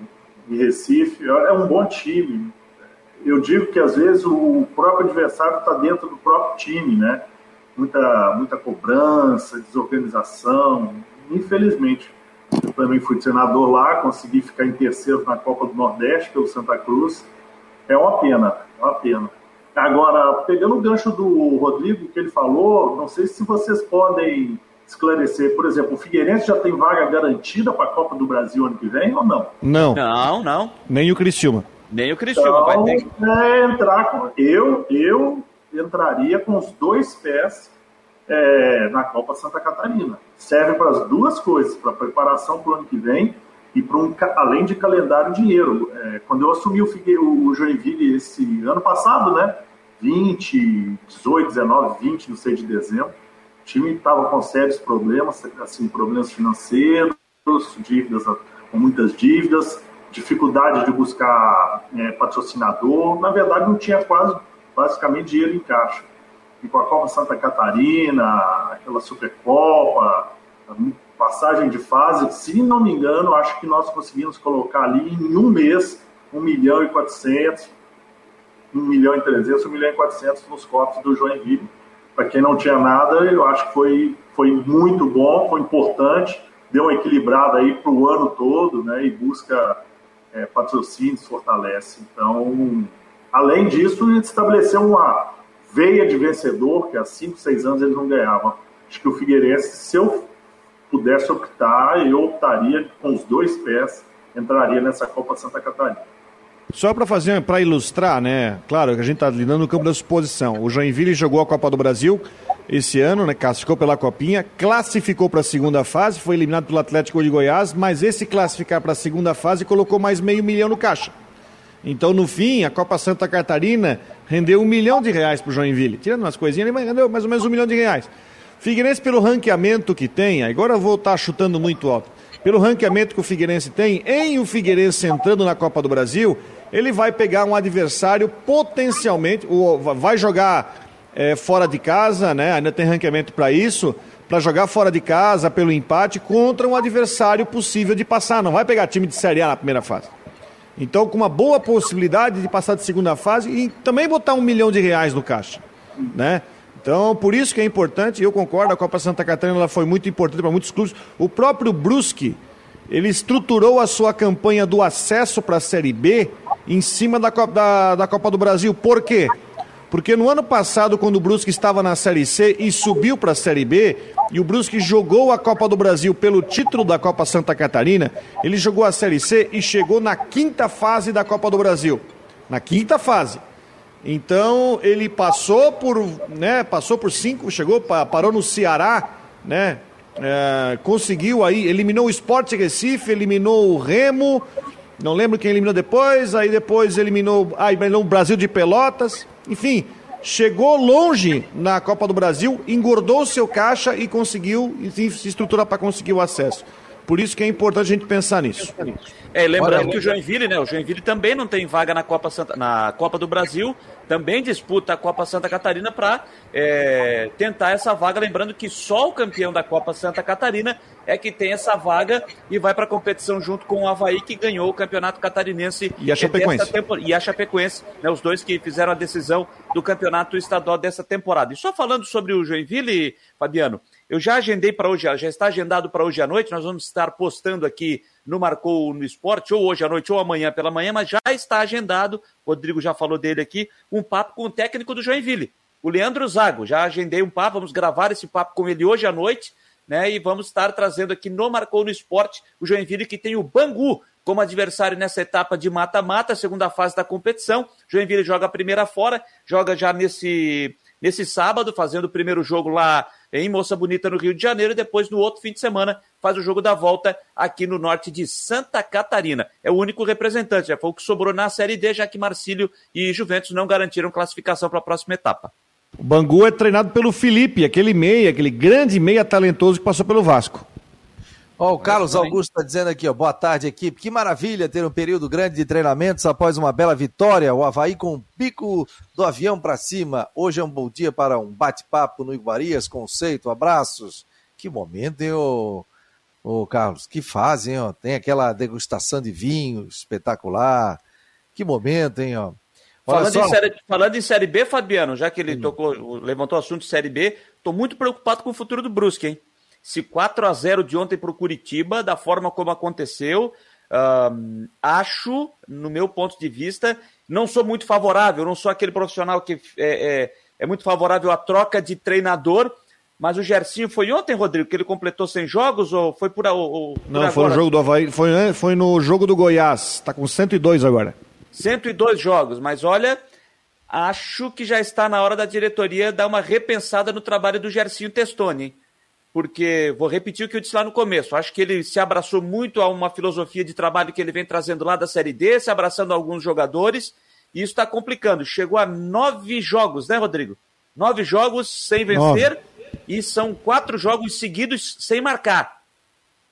em Recife. É um bom time. Eu digo que às vezes o próprio adversário está dentro do próprio time, né? Muita, muita cobrança, desorganização. Infelizmente, eu também fui treinador lá, consegui ficar em terceiro na Copa do Nordeste pelo Santa Cruz. É uma pena, é uma pena. Agora, pegando o gancho do Rodrigo que ele falou, não sei se vocês podem esclarecer. Por exemplo, o Figueirense já tem vaga garantida para a Copa do Brasil ano que vem ou não? Não. Não, não. Nem o Criciúma. Nem o Criciúma então, vai ter. É, entrar com, eu, eu entraria com os dois pés é, na Copa Santa Catarina. Serve para as duas coisas, para preparação para o ano que vem e para um além de calendário dinheiro. É, quando eu assumi o, o Joinville esse ano passado, né? 20, 18, 19, 20, não sei de dezembro, o time estava com sérios problemas, assim, problemas financeiros, dívidas, com muitas dívidas, dificuldade de buscar é, patrocinador. Na verdade, não tinha quase, basicamente, dinheiro em caixa. E com a Copa Santa Catarina, aquela Supercopa, passagem de fase, se não me engano, acho que nós conseguimos colocar ali em um mês 1 milhão e 400, 1 milhão e 300, 1 milhão e 400 nos cofres do Joinville. Para quem não tinha nada, eu acho que foi, foi muito bom, foi importante, deu uma equilibrada aí para o ano todo, né, e busca é, patrocínios, fortalece. Então, além disso, a gente estabeleceu uma veia de vencedor, que há 5, 6 anos eles não ganhavam. Acho que o Figueirense, se eu pudesse optar, eu optaria com os dois pés, entraria nessa Copa Santa Catarina. Só para fazer, para ilustrar, né? Claro que a gente está lidando no campo da suposição. O Joinville jogou a Copa do Brasil esse ano, né? Classificou pela Copinha, classificou para a segunda fase, foi eliminado pelo Atlético de Goiás, mas esse classificar para a segunda fase colocou mais meio milhão no caixa. Então, no fim, a Copa Santa Catarina rendeu um milhão de reais para o Joinville. Tirando umas coisinhas, ele rendeu mais ou menos um milhão de reais. Figueirense, pelo ranqueamento que tem, agora eu vou estar tá chutando muito alto. Pelo ranqueamento que o Figueirense tem, em o Figueirense entrando na Copa do Brasil, ele vai pegar um adversário potencialmente, vai jogar é, fora de casa, né? Ainda tem ranqueamento para isso, para jogar fora de casa pelo empate contra um adversário possível de passar. Não vai pegar time de Série A na primeira fase. Então, com uma boa possibilidade de passar de segunda fase e também botar um milhão de reais no caixa, né? Então, por isso que é importante, eu concordo, a Copa Santa Catarina ela foi muito importante para muitos clubes. O próprio Brusque, ele estruturou a sua campanha do acesso para a Série B em cima da Copa, da, da Copa do Brasil. Por quê? Porque no ano passado, quando o Brusque estava na Série C e subiu para a Série B, e o Brusque jogou a Copa do Brasil pelo título da Copa Santa Catarina, ele jogou a Série C e chegou na quinta fase da Copa do Brasil. Na quinta fase. Então ele passou por, né, passou por cinco, chegou, parou no Ceará, né, é, conseguiu aí, eliminou o Sport Recife, eliminou o Remo, não lembro quem eliminou depois, aí depois eliminou, ah, eliminou o Brasil de Pelotas, enfim, chegou longe na Copa do Brasil, engordou seu caixa e conseguiu se estruturar para conseguir o acesso. Por isso que é importante a gente pensar nisso. É, lembrando Olha, que o Joinville, né? O Joinville também não tem vaga na Copa, Santa, na Copa do Brasil, também disputa a Copa Santa Catarina para é, tentar essa vaga. Lembrando que só o campeão da Copa Santa Catarina é que tem essa vaga e vai para a competição junto com o Havaí, que ganhou o Campeonato Catarinense e a Chapecoense. E a Chapecoense, né, os dois que fizeram a decisão do Campeonato Estadual dessa temporada. E só falando sobre o Joinville, Fabiano, eu já agendei para hoje, já está agendado para hoje à noite, nós vamos estar postando aqui no Marcou no Esporte, ou hoje à noite ou amanhã pela manhã, mas já está agendado, o Rodrigo já falou dele aqui, um papo com o técnico do Joinville, o Leandro Zago. Já agendei um papo, vamos gravar esse papo com ele hoje à noite, né? E vamos estar trazendo aqui no Marcou no Esporte o Joinville que tem o Bangu como adversário nessa etapa de mata-mata, segunda fase da competição. Joinville joga a primeira fora, joga já nesse nesse sábado, fazendo o primeiro jogo lá em Moça Bonita, no Rio de Janeiro, e depois no outro fim de semana faz o jogo da volta aqui no norte de Santa Catarina. É o único representante, já foi o que sobrou na Série D, já que Marcílio e Juventus não garantiram classificação para a próxima etapa. O Bangu é treinado pelo Felipe, aquele meia, aquele grande meia talentoso que passou pelo Vasco. Ó, o Carlos Augusto está dizendo aqui, ó, boa tarde, equipe. Que maravilha ter um período grande de treinamentos após uma bela vitória. O Havaí com o pico do avião para cima. Hoje é um bom dia para um bate-papo no Iguarias. Conceito, abraços. Que momento, hein, ô, ô Carlos? Que fazem, ó. Tem aquela degustação de vinho espetacular. Que momento, hein, ó. Falando em, série, falando em, série, B, Fabiano, já que ele tocou, levantou o assunto de Série B, estou muito preocupado com o futuro do Brusque, hein? se 4 a 0 de ontem para o Curitiba, da forma como aconteceu, acho, no meu ponto de vista, não sou muito favorável, não sou aquele profissional que é, é, é muito favorável à troca de treinador, mas o Gersinho foi ontem, Rodrigo, que ele completou 100 jogos ou foi por, ou, Não, foi no jogo do Havaí, foi, foi no jogo do Goiás, está com 102 agora. 102 jogos, mas olha, acho que já está na hora da diretoria dar uma repensada no trabalho do Gersinho Testoni, porque vou repetir o que eu disse lá no começo. Acho que ele se abraçou muito a uma filosofia de trabalho que ele vem trazendo lá da Série D, se abraçando a alguns jogadores, e isso está complicando. Chegou a nove jogos, né, Rodrigo? Nove jogos sem vencer nove. e são quatro jogos seguidos sem marcar.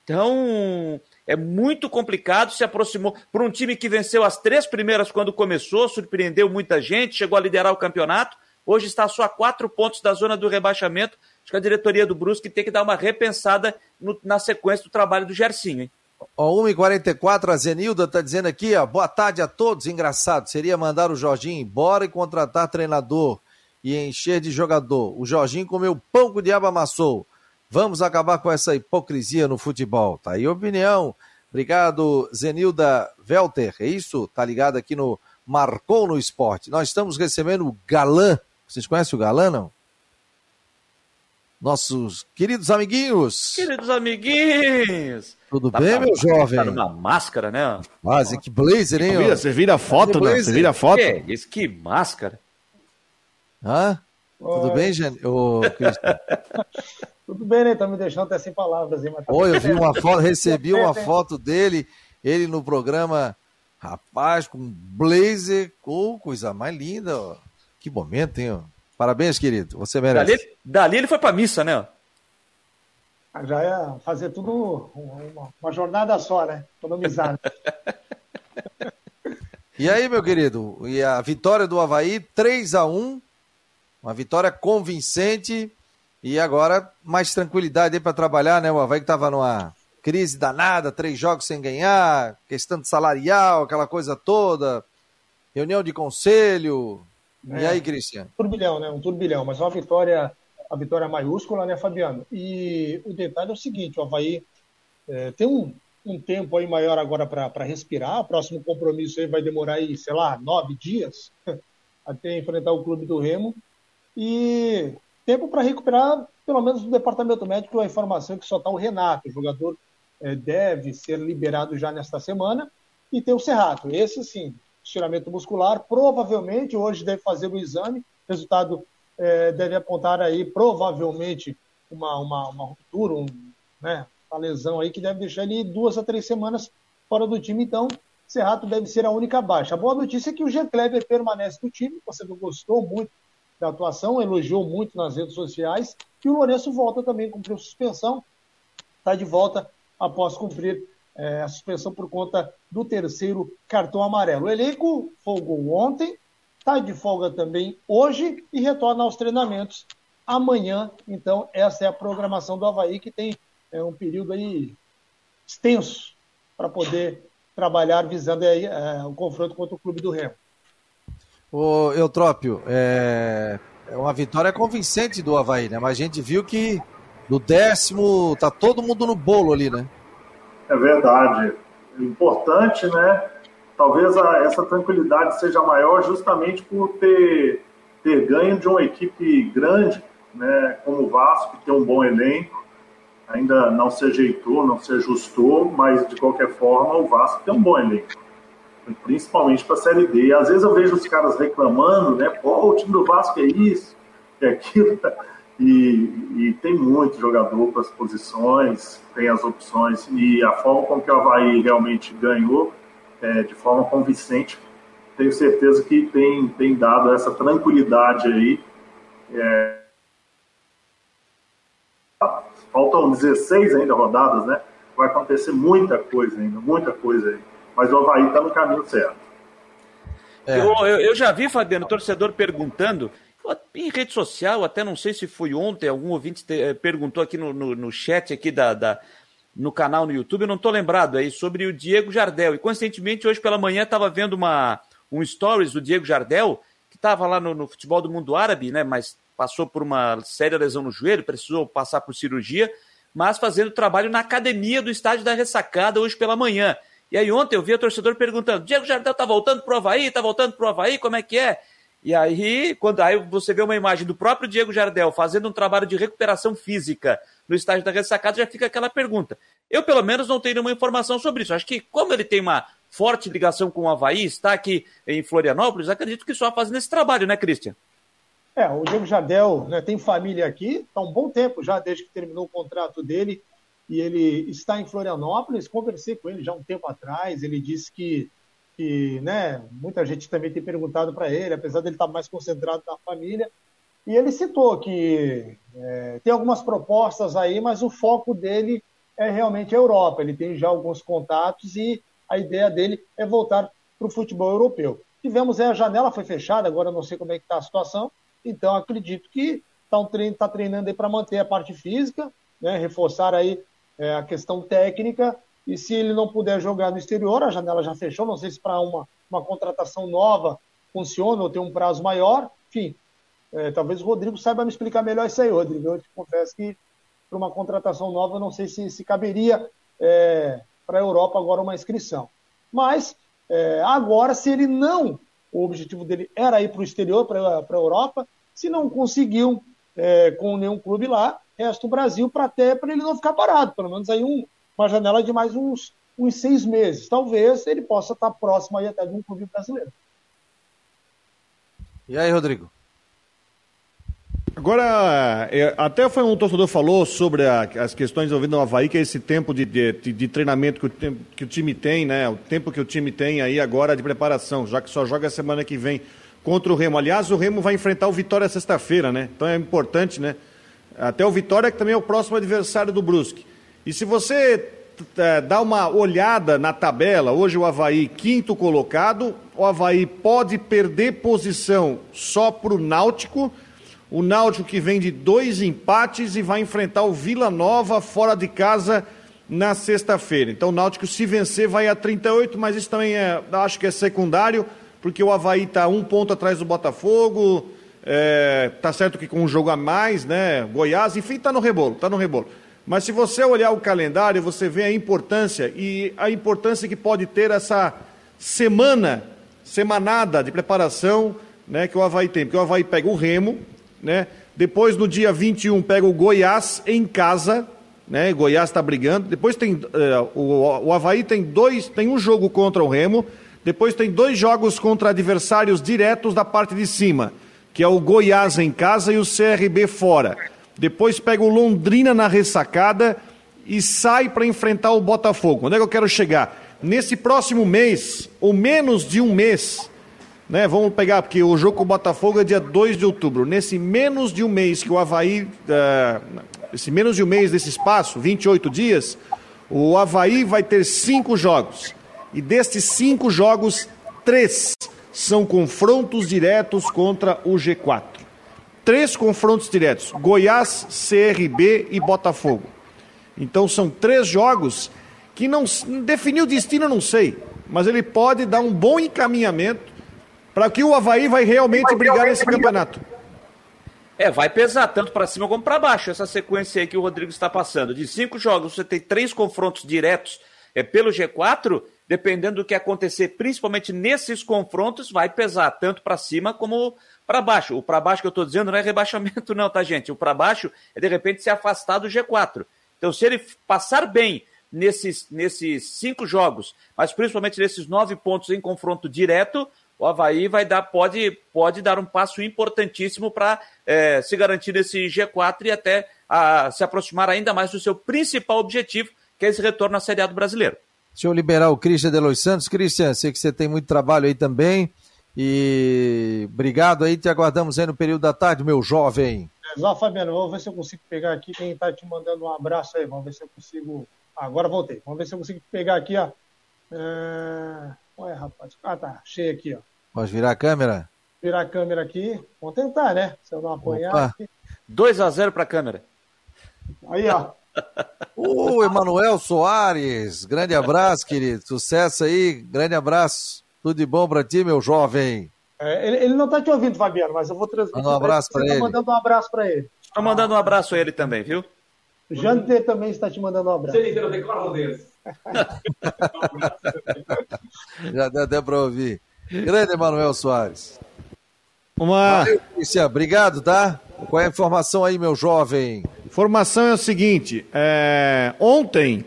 Então, é muito complicado, se aproximou para um time que venceu as três primeiras quando começou, surpreendeu muita gente, chegou a liderar o campeonato, hoje está só a quatro pontos da zona do rebaixamento, Acho que a diretoria do Brusque tem que dar uma repensada no, na sequência do trabalho do Gersinho, hein? Ó, 1h44, a Zenilda tá dizendo aqui, ó, boa tarde a todos. Engraçado, seria mandar o Jorginho embora e contratar treinador e encher de jogador. O Jorginho comeu pão que o diabo amassou. Vamos acabar com essa hipocrisia no futebol. Tá aí a opinião. Obrigado, Zenilda Velter. É isso? Tá ligado aqui no Marcou no Esporte. Nós estamos recebendo o Galã. Vocês conhecem o Galã, não? nossos queridos amiguinhos. Queridos amiguinhos. Tudo tá bem, meu jovem? Tá numa máscara, né? Quase, que blazer, hein? Vira, você vira foto, né? Você vira foto. Que isso, que máscara. Hã? Oi. Tudo bem, gente? Ô, Tudo bem, né? Tá me deixando até sem palavras. Hein? Tá Oi, eu vi uma foto, recebi uma foto dele, ele no programa, rapaz, com blazer, oh, coisa mais linda, ó. Que momento, hein? Ó. Parabéns, querido. Você merece. Dali, dali ele foi para missa, né? Já ia fazer tudo uma, uma jornada só, né? Economizar. e aí, meu querido? E a vitória do Havaí, 3 a 1 Uma vitória convincente. E agora mais tranquilidade aí para trabalhar, né? O Havaí que estava numa crise danada, três jogos sem ganhar, questão de salarial, aquela coisa toda, reunião de conselho, é, e aí, Cristiano? Um turbilhão, né? Um turbilhão, mas uma vitória, a vitória maiúscula, né, Fabiano? E o detalhe é o seguinte: o Havaí é, tem um, um tempo aí maior agora para respirar. O próximo compromisso aí vai demorar aí, sei lá, nove dias até enfrentar o clube do Remo. E tempo para recuperar, pelo menos no departamento médico, a informação que só está o Renato. O jogador é, deve ser liberado já nesta semana. E tem o Serrato. Esse, sim, estiramento muscular. Provavelmente hoje deve fazer o exame, resultado é, deve apontar aí provavelmente uma, uma, uma ruptura, um, né, uma lesão aí que deve deixar ele duas a três semanas fora do time. Então, Serrato deve ser a única baixa. A boa notícia é que o Jean Kleber permanece no time. Você gostou muito da atuação, elogiou muito nas redes sociais. E o Lourenço volta também, cumpriu suspensão. Está de volta após cumprir é, a suspensão por conta do terceiro cartão amarelo. O elenco folgou ontem, está de folga também hoje e retorna aos treinamentos amanhã. Então, essa é a programação do Havaí, que tem é, um período aí extenso para poder trabalhar visando aí, é, o confronto contra o Clube do Remo. O Eutrópio, é, é uma vitória convincente do Havaí, né? Mas a gente viu que do décimo tá todo mundo no bolo ali, né? É verdade. Importante, né? Talvez a, essa tranquilidade seja maior justamente por ter, ter ganho de uma equipe grande, né? Como o Vasco, que tem um bom elenco. Ainda não se ajeitou, não se ajustou, mas de qualquer forma o Vasco tem um bom elenco. Principalmente para a Série D. Às vezes eu vejo os caras reclamando, né? Pô, o time do Vasco é isso, que aquilo. E, e tem muito jogador para as posições, tem as opções, e a forma com que o Havaí realmente ganhou, é, de forma convincente, tenho certeza que tem, tem dado essa tranquilidade aí. É, faltam 16 ainda rodadas, né? Vai acontecer muita coisa ainda, muita coisa aí. Mas o Havaí está no caminho certo. É. Eu, eu, eu, já vi, Fabiano, torcedor perguntando, em rede social, até não sei se foi ontem, algum ouvinte te, eh, perguntou aqui no, no, no, chat aqui da, da, no canal no YouTube, eu não estou lembrado aí, sobre o Diego Jardel. E coincidentemente, hoje pela manhã estava vendo uma, um stories do Diego Jardel, que estava lá no, no futebol do mundo árabe, né? Mas passou por uma séria lesão no joelho, precisou passar por cirurgia, mas fazendo trabalho na academia do estádio da ressacada hoje pela manhã. E aí ontem eu vi a torcedor perguntando: Diego Jardel tá voltando pro Havaí? Tá voltando pro Havaí? Como é que é? E aí, quando aí você vê uma imagem do próprio Diego Jardel fazendo um trabalho de recuperação física no estádio da ressacada, já fica aquela pergunta. Eu, pelo menos, não tenho nenhuma informação sobre isso. Acho que, como ele tem uma forte ligação com o Havaí, está aqui em Florianópolis, acredito que só fazendo esse trabalho, né, Cristian? É, o Diego Jardel né, tem família aqui, há um bom tempo já, desde que terminou o contrato dele, e ele está em Florianópolis. Conversei com ele já um tempo atrás, ele disse que, que né, muita gente também tem perguntado para ele, apesar dele estar mais concentrado na família, e ele citou que é, tem algumas propostas aí, mas o foco dele é realmente a Europa. Ele tem já alguns contatos e a ideia dele é voltar para o futebol europeu. Tivemos aí a janela, foi fechada, agora não sei como é que está a situação, então, acredito que está um treino, tá treinando aí para manter a parte física, né, reforçar aí é, a questão técnica. E se ele não puder jogar no exterior, a janela já fechou. Não sei se para uma, uma contratação nova funciona ou tem um prazo maior. Enfim, é, talvez o Rodrigo saiba me explicar melhor isso aí, Rodrigo. Eu te confesso que para uma contratação nova, eu não sei se, se caberia é, para a Europa agora uma inscrição. Mas é, agora, se ele não, o objetivo dele era ir para o exterior, para a Europa, se não conseguiu é, com nenhum clube lá, resta o Brasil para até para ele não ficar parado, pelo menos aí um, uma janela de mais uns, uns seis meses. Talvez ele possa estar próximo aí até de um clube brasileiro. E aí, Rodrigo? Agora, é, até foi um torcedor falou sobre a, as questões envolvendo o Havaí, que é esse tempo de, de, de treinamento que o, que o, time tem, né? O tempo que o time tem aí agora de preparação, já que só joga semana que vem contra o Remo. Aliás, o Remo vai enfrentar o Vitória sexta-feira, né? Então é importante, né? Até o Vitória, que também é o próximo adversário do Brusque. E se você é, dá uma olhada na tabela, hoje o Havaí quinto colocado, o Havaí pode perder posição só para o Náutico. O Náutico que vem de dois empates e vai enfrentar o Vila Nova fora de casa na sexta-feira. Então o Náutico, se vencer, vai a 38, mas isso também é, acho que é secundário porque o Havaí está um ponto atrás do Botafogo, é, tá certo que com um jogo a mais, né? Goiás, enfim, está no rebolo, está no rebolo. Mas se você olhar o calendário, você vê a importância e a importância que pode ter essa semana, semanada de preparação, né, que o Havaí tem. Porque o Havaí pega o Remo, né? Depois no dia 21 pega o Goiás em casa, né? Goiás está brigando. Depois tem uh, o, o Havaí tem dois, tem um jogo contra o Remo depois tem dois jogos contra adversários diretos da parte de cima, que é o Goiás em casa e o CRB fora. Depois pega o Londrina na ressacada e sai para enfrentar o Botafogo. Onde é que eu quero chegar? Nesse próximo mês, ou menos de um mês, né? Vamos pegar, porque o jogo com o Botafogo é dia 2 de outubro. Nesse menos de um mês que o Havaí. Uh, esse menos de um mês desse espaço, 28 dias, o Havaí vai ter cinco jogos. E destes cinco jogos, três são confrontos diretos contra o G4. Três confrontos diretos: Goiás, CRB e Botafogo. Então são três jogos que não definir o destino, eu não sei, mas ele pode dar um bom encaminhamento para que o Havaí vai realmente vai brigar nesse campeonato. É, vai pesar tanto para cima como para baixo essa sequência aí que o Rodrigo está passando. De cinco jogos, você tem três confrontos diretos é, pelo G4 dependendo do que acontecer, principalmente nesses confrontos, vai pesar tanto para cima como para baixo. O para baixo que eu estou dizendo não é rebaixamento, não, tá, gente? O para baixo é de repente se afastar do G4. Então, se ele passar bem nesses, nesses cinco jogos, mas principalmente nesses nove pontos em confronto direto, o Havaí vai dar, pode, pode dar um passo importantíssimo para é, se garantir nesse G4 e até a, se aproximar ainda mais do seu principal objetivo, que é esse retorno à Série A do brasileiro. Deixa eu liberar o Christian de Los Santos. Christian, sei que você tem muito trabalho aí também. E obrigado aí, te aguardamos aí no período da tarde, meu jovem. Exato, Fabiano, vamos ver se eu consigo pegar aqui quem está te mandando um abraço aí. Vamos ver se eu consigo. agora voltei. Vamos ver se eu consigo pegar aqui, ó. É... Ué, rapaz. Ah, tá. Cheio aqui, ó. Pode virar a câmera? Virar a câmera aqui. Vamos tentar, né? Se eu não apanhar. 2 a 0 para a câmera. Aí, ó. O Emanuel Soares, grande abraço, querido. Sucesso aí, grande abraço. Tudo de bom para ti, meu jovem. É, ele, ele, não está te ouvindo, Fabiano, mas eu vou transmitir. Manda um abraço para tá ele. Tá mandando um abraço para ele. Estou mandando um abraço a ele também, viu? Jante também está te mandando um abraço. Sim, Já deu até para ouvir. Grande Emanuel Soares. Uma... Valeu, Obrigado, tá? Qual é a informação aí, meu jovem? Informação é o seguinte: é... ontem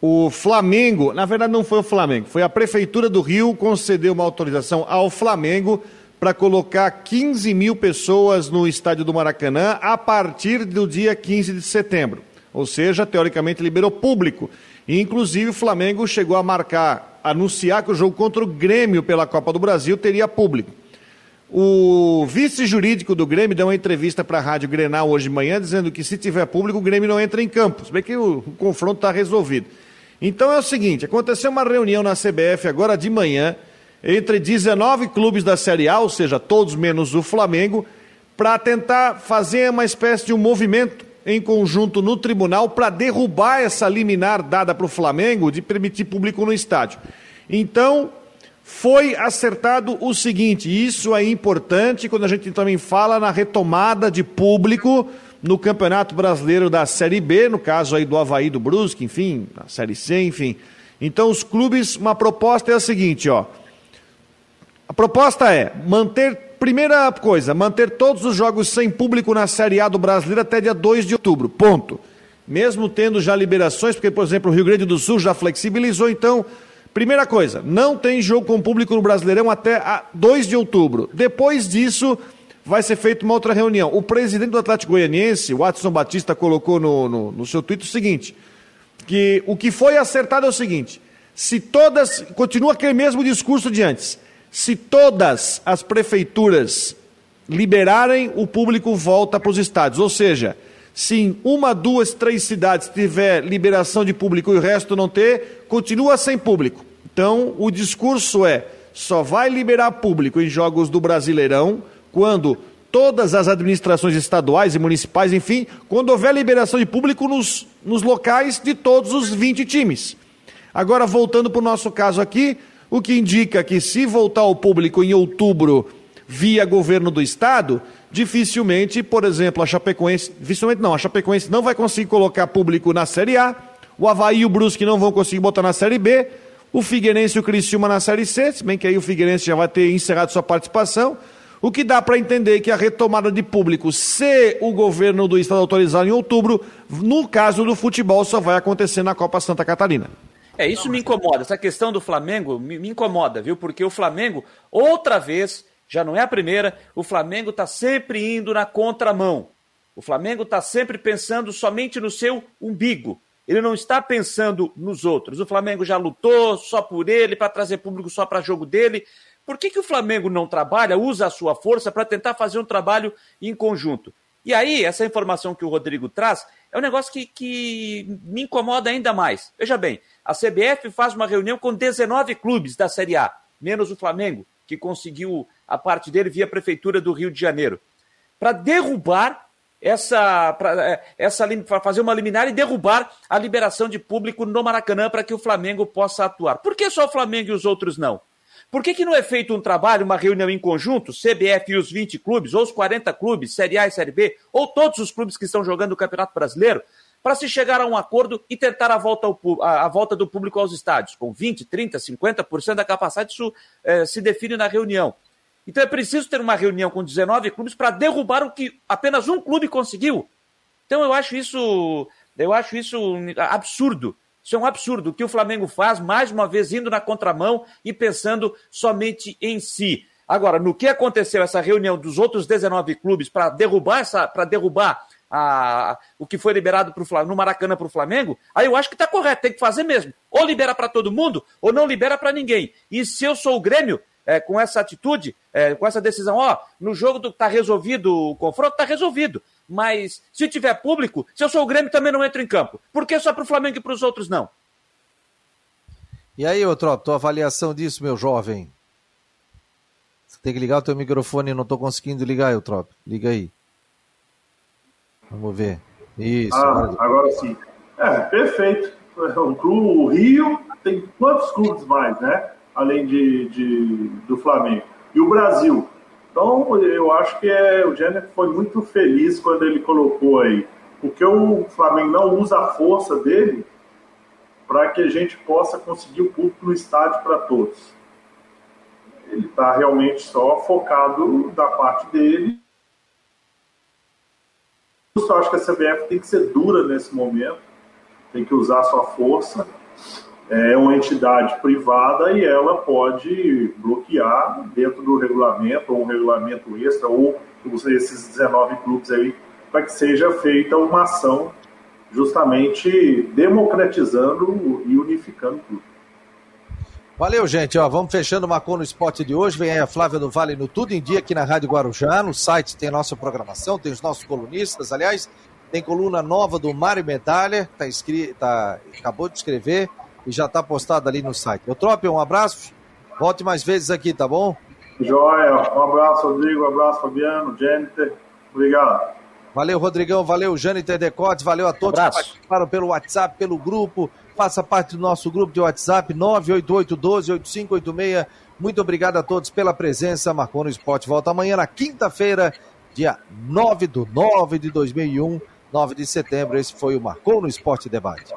o Flamengo, na verdade não foi o Flamengo, foi a Prefeitura do Rio concedeu uma autorização ao Flamengo para colocar 15 mil pessoas no estádio do Maracanã a partir do dia 15 de setembro. Ou seja, teoricamente liberou público. E, inclusive, o Flamengo chegou a marcar, anunciar que o jogo contra o Grêmio pela Copa do Brasil teria público. O vice-jurídico do Grêmio deu uma entrevista para a Rádio Grenal hoje de manhã, dizendo que se tiver público, o Grêmio não entra em campo. Se bem que o, o confronto está resolvido. Então é o seguinte: aconteceu uma reunião na CBF agora de manhã, entre 19 clubes da Série A, ou seja, todos menos o Flamengo, para tentar fazer uma espécie de um movimento em conjunto no tribunal para derrubar essa liminar dada para o Flamengo de permitir público no estádio. Então, foi acertado o seguinte: isso é importante quando a gente também fala na retomada de público no Campeonato Brasileiro da Série B, no caso aí do Havaí do Brusque, enfim, na Série C, enfim. Então os clubes, uma proposta é a seguinte, ó. A proposta é manter, primeira coisa, manter todos os jogos sem público na Série A do Brasileiro até dia 2 de outubro, ponto. Mesmo tendo já liberações, porque, por exemplo, o Rio Grande do Sul já flexibilizou, então Primeira coisa, não tem jogo com público no Brasileirão até 2 de outubro. Depois disso, vai ser feita uma outra reunião. O presidente do Atlético Goianiense, Watson Batista, colocou no, no, no seu tweet o seguinte: que o que foi acertado é o seguinte: se todas. Continua aquele mesmo discurso de antes. Se todas as prefeituras liberarem, o público volta para os estádios. Ou seja, se uma, duas, três cidades tiver liberação de público e o resto não ter, continua sem público. Então, o discurso é: só vai liberar público em jogos do Brasileirão quando todas as administrações estaduais e municipais, enfim, quando houver liberação de público nos, nos locais de todos os 20 times. Agora, voltando para o nosso caso aqui, o que indica que se voltar ao público em outubro via governo do estado, dificilmente, por exemplo, a Chapecoense, dificilmente não, a Chapecoense não vai conseguir colocar público na Série A, o Havaí e o Brusque não vão conseguir botar na Série B, o Figueirense e o Criciúma na Série C, se bem que aí o Figueirense já vai ter encerrado sua participação, o que dá para entender que a retomada de público, se o governo do estado autorizar em outubro, no caso do futebol, só vai acontecer na Copa Santa Catarina. É, isso me incomoda. Essa questão do Flamengo me, me incomoda, viu? Porque o Flamengo, outra vez, já não é a primeira, o Flamengo está sempre indo na contramão. O Flamengo está sempre pensando somente no seu umbigo. Ele não está pensando nos outros. O Flamengo já lutou só por ele, para trazer público só para jogo dele. Por que, que o Flamengo não trabalha, usa a sua força para tentar fazer um trabalho em conjunto? E aí, essa informação que o Rodrigo traz é um negócio que, que me incomoda ainda mais. Veja bem, a CBF faz uma reunião com 19 clubes da Série A, menos o Flamengo, que conseguiu a parte dele via Prefeitura do Rio de Janeiro, para derrubar essa, pra, é, essa para fazer uma liminar e derrubar a liberação de público no Maracanã para que o Flamengo possa atuar. Por que só o Flamengo e os outros não? Por que, que não é feito um trabalho, uma reunião em conjunto, CBF e os 20 clubes, ou os 40 clubes, Série A e Série B, ou todos os clubes que estão jogando o Campeonato Brasileiro, para se chegar a um acordo e tentar a volta, ao, a, a volta do público aos estádios. Com 20, 30, 50% da capacidade, isso é, se define na reunião. Então é preciso ter uma reunião com 19 clubes para derrubar o que apenas um clube conseguiu. Então eu acho isso, eu acho isso absurdo. Isso é um absurdo. O que o Flamengo faz, mais uma vez, indo na contramão e pensando somente em si. Agora, no que aconteceu essa reunião dos outros 19 clubes para derrubar essa, para derrubar a, o que foi liberado pro, no Maracanã para o Flamengo, aí eu acho que está correto, tem que fazer mesmo. Ou libera para todo mundo, ou não libera para ninguém. E se eu sou o Grêmio, é, com essa atitude, é, com essa decisão, ó, no jogo está resolvido o confronto, está resolvido. Mas se tiver público, se eu sou o Grêmio, também não entro em campo. Por que só para o Flamengo e para os outros não? E aí, outro, tua avaliação disso, meu jovem? Você tem que ligar o teu microfone, não estou conseguindo ligar, Eutrop. Liga aí. Vamos ver. Isso. Ah, agora... agora sim. É, perfeito. O, clube, o Rio tem quantos clubes mais, né? Além de, de, do Flamengo. E o Brasil. Então, eu acho que é, o Jenner foi muito feliz quando ele colocou aí. Porque o Flamengo não usa a força dele para que a gente possa conseguir o público no estádio para todos. Ele está realmente só focado da parte dele eu acho que a CBF tem que ser dura nesse momento, tem que usar sua força. É uma entidade privada e ela pode bloquear dentro do regulamento, ou um regulamento extra, ou esses 19 clubes aí, para que seja feita uma ação justamente democratizando e unificando tudo. Valeu, gente. Ó, vamos fechando o Marcou no Esporte de hoje. Vem aí a Flávia do Vale no Tudo em Dia aqui na Rádio Guarujá. No site tem nossa programação, tem os nossos colunistas. Aliás, tem coluna nova do Mário Medalha, tá escrito, tá, acabou de escrever e já está postado ali no site. Eu trope, um abraço. Volte mais vezes aqui, tá bom? Joia. Um abraço, Rodrigo. Um abraço, Fabiano, Jennifer. Obrigado. Valeu, Rodrigão. Valeu, Jâniter Decotes. Valeu a todos um que participaram pelo WhatsApp, pelo grupo faça parte do nosso grupo de WhatsApp 988128586. Muito obrigado a todos pela presença. Marcou no Esporte. Volta amanhã na quinta-feira, dia 9 do 9 de 2001, 9 de setembro. Esse foi o Marcou no Esporte Debate.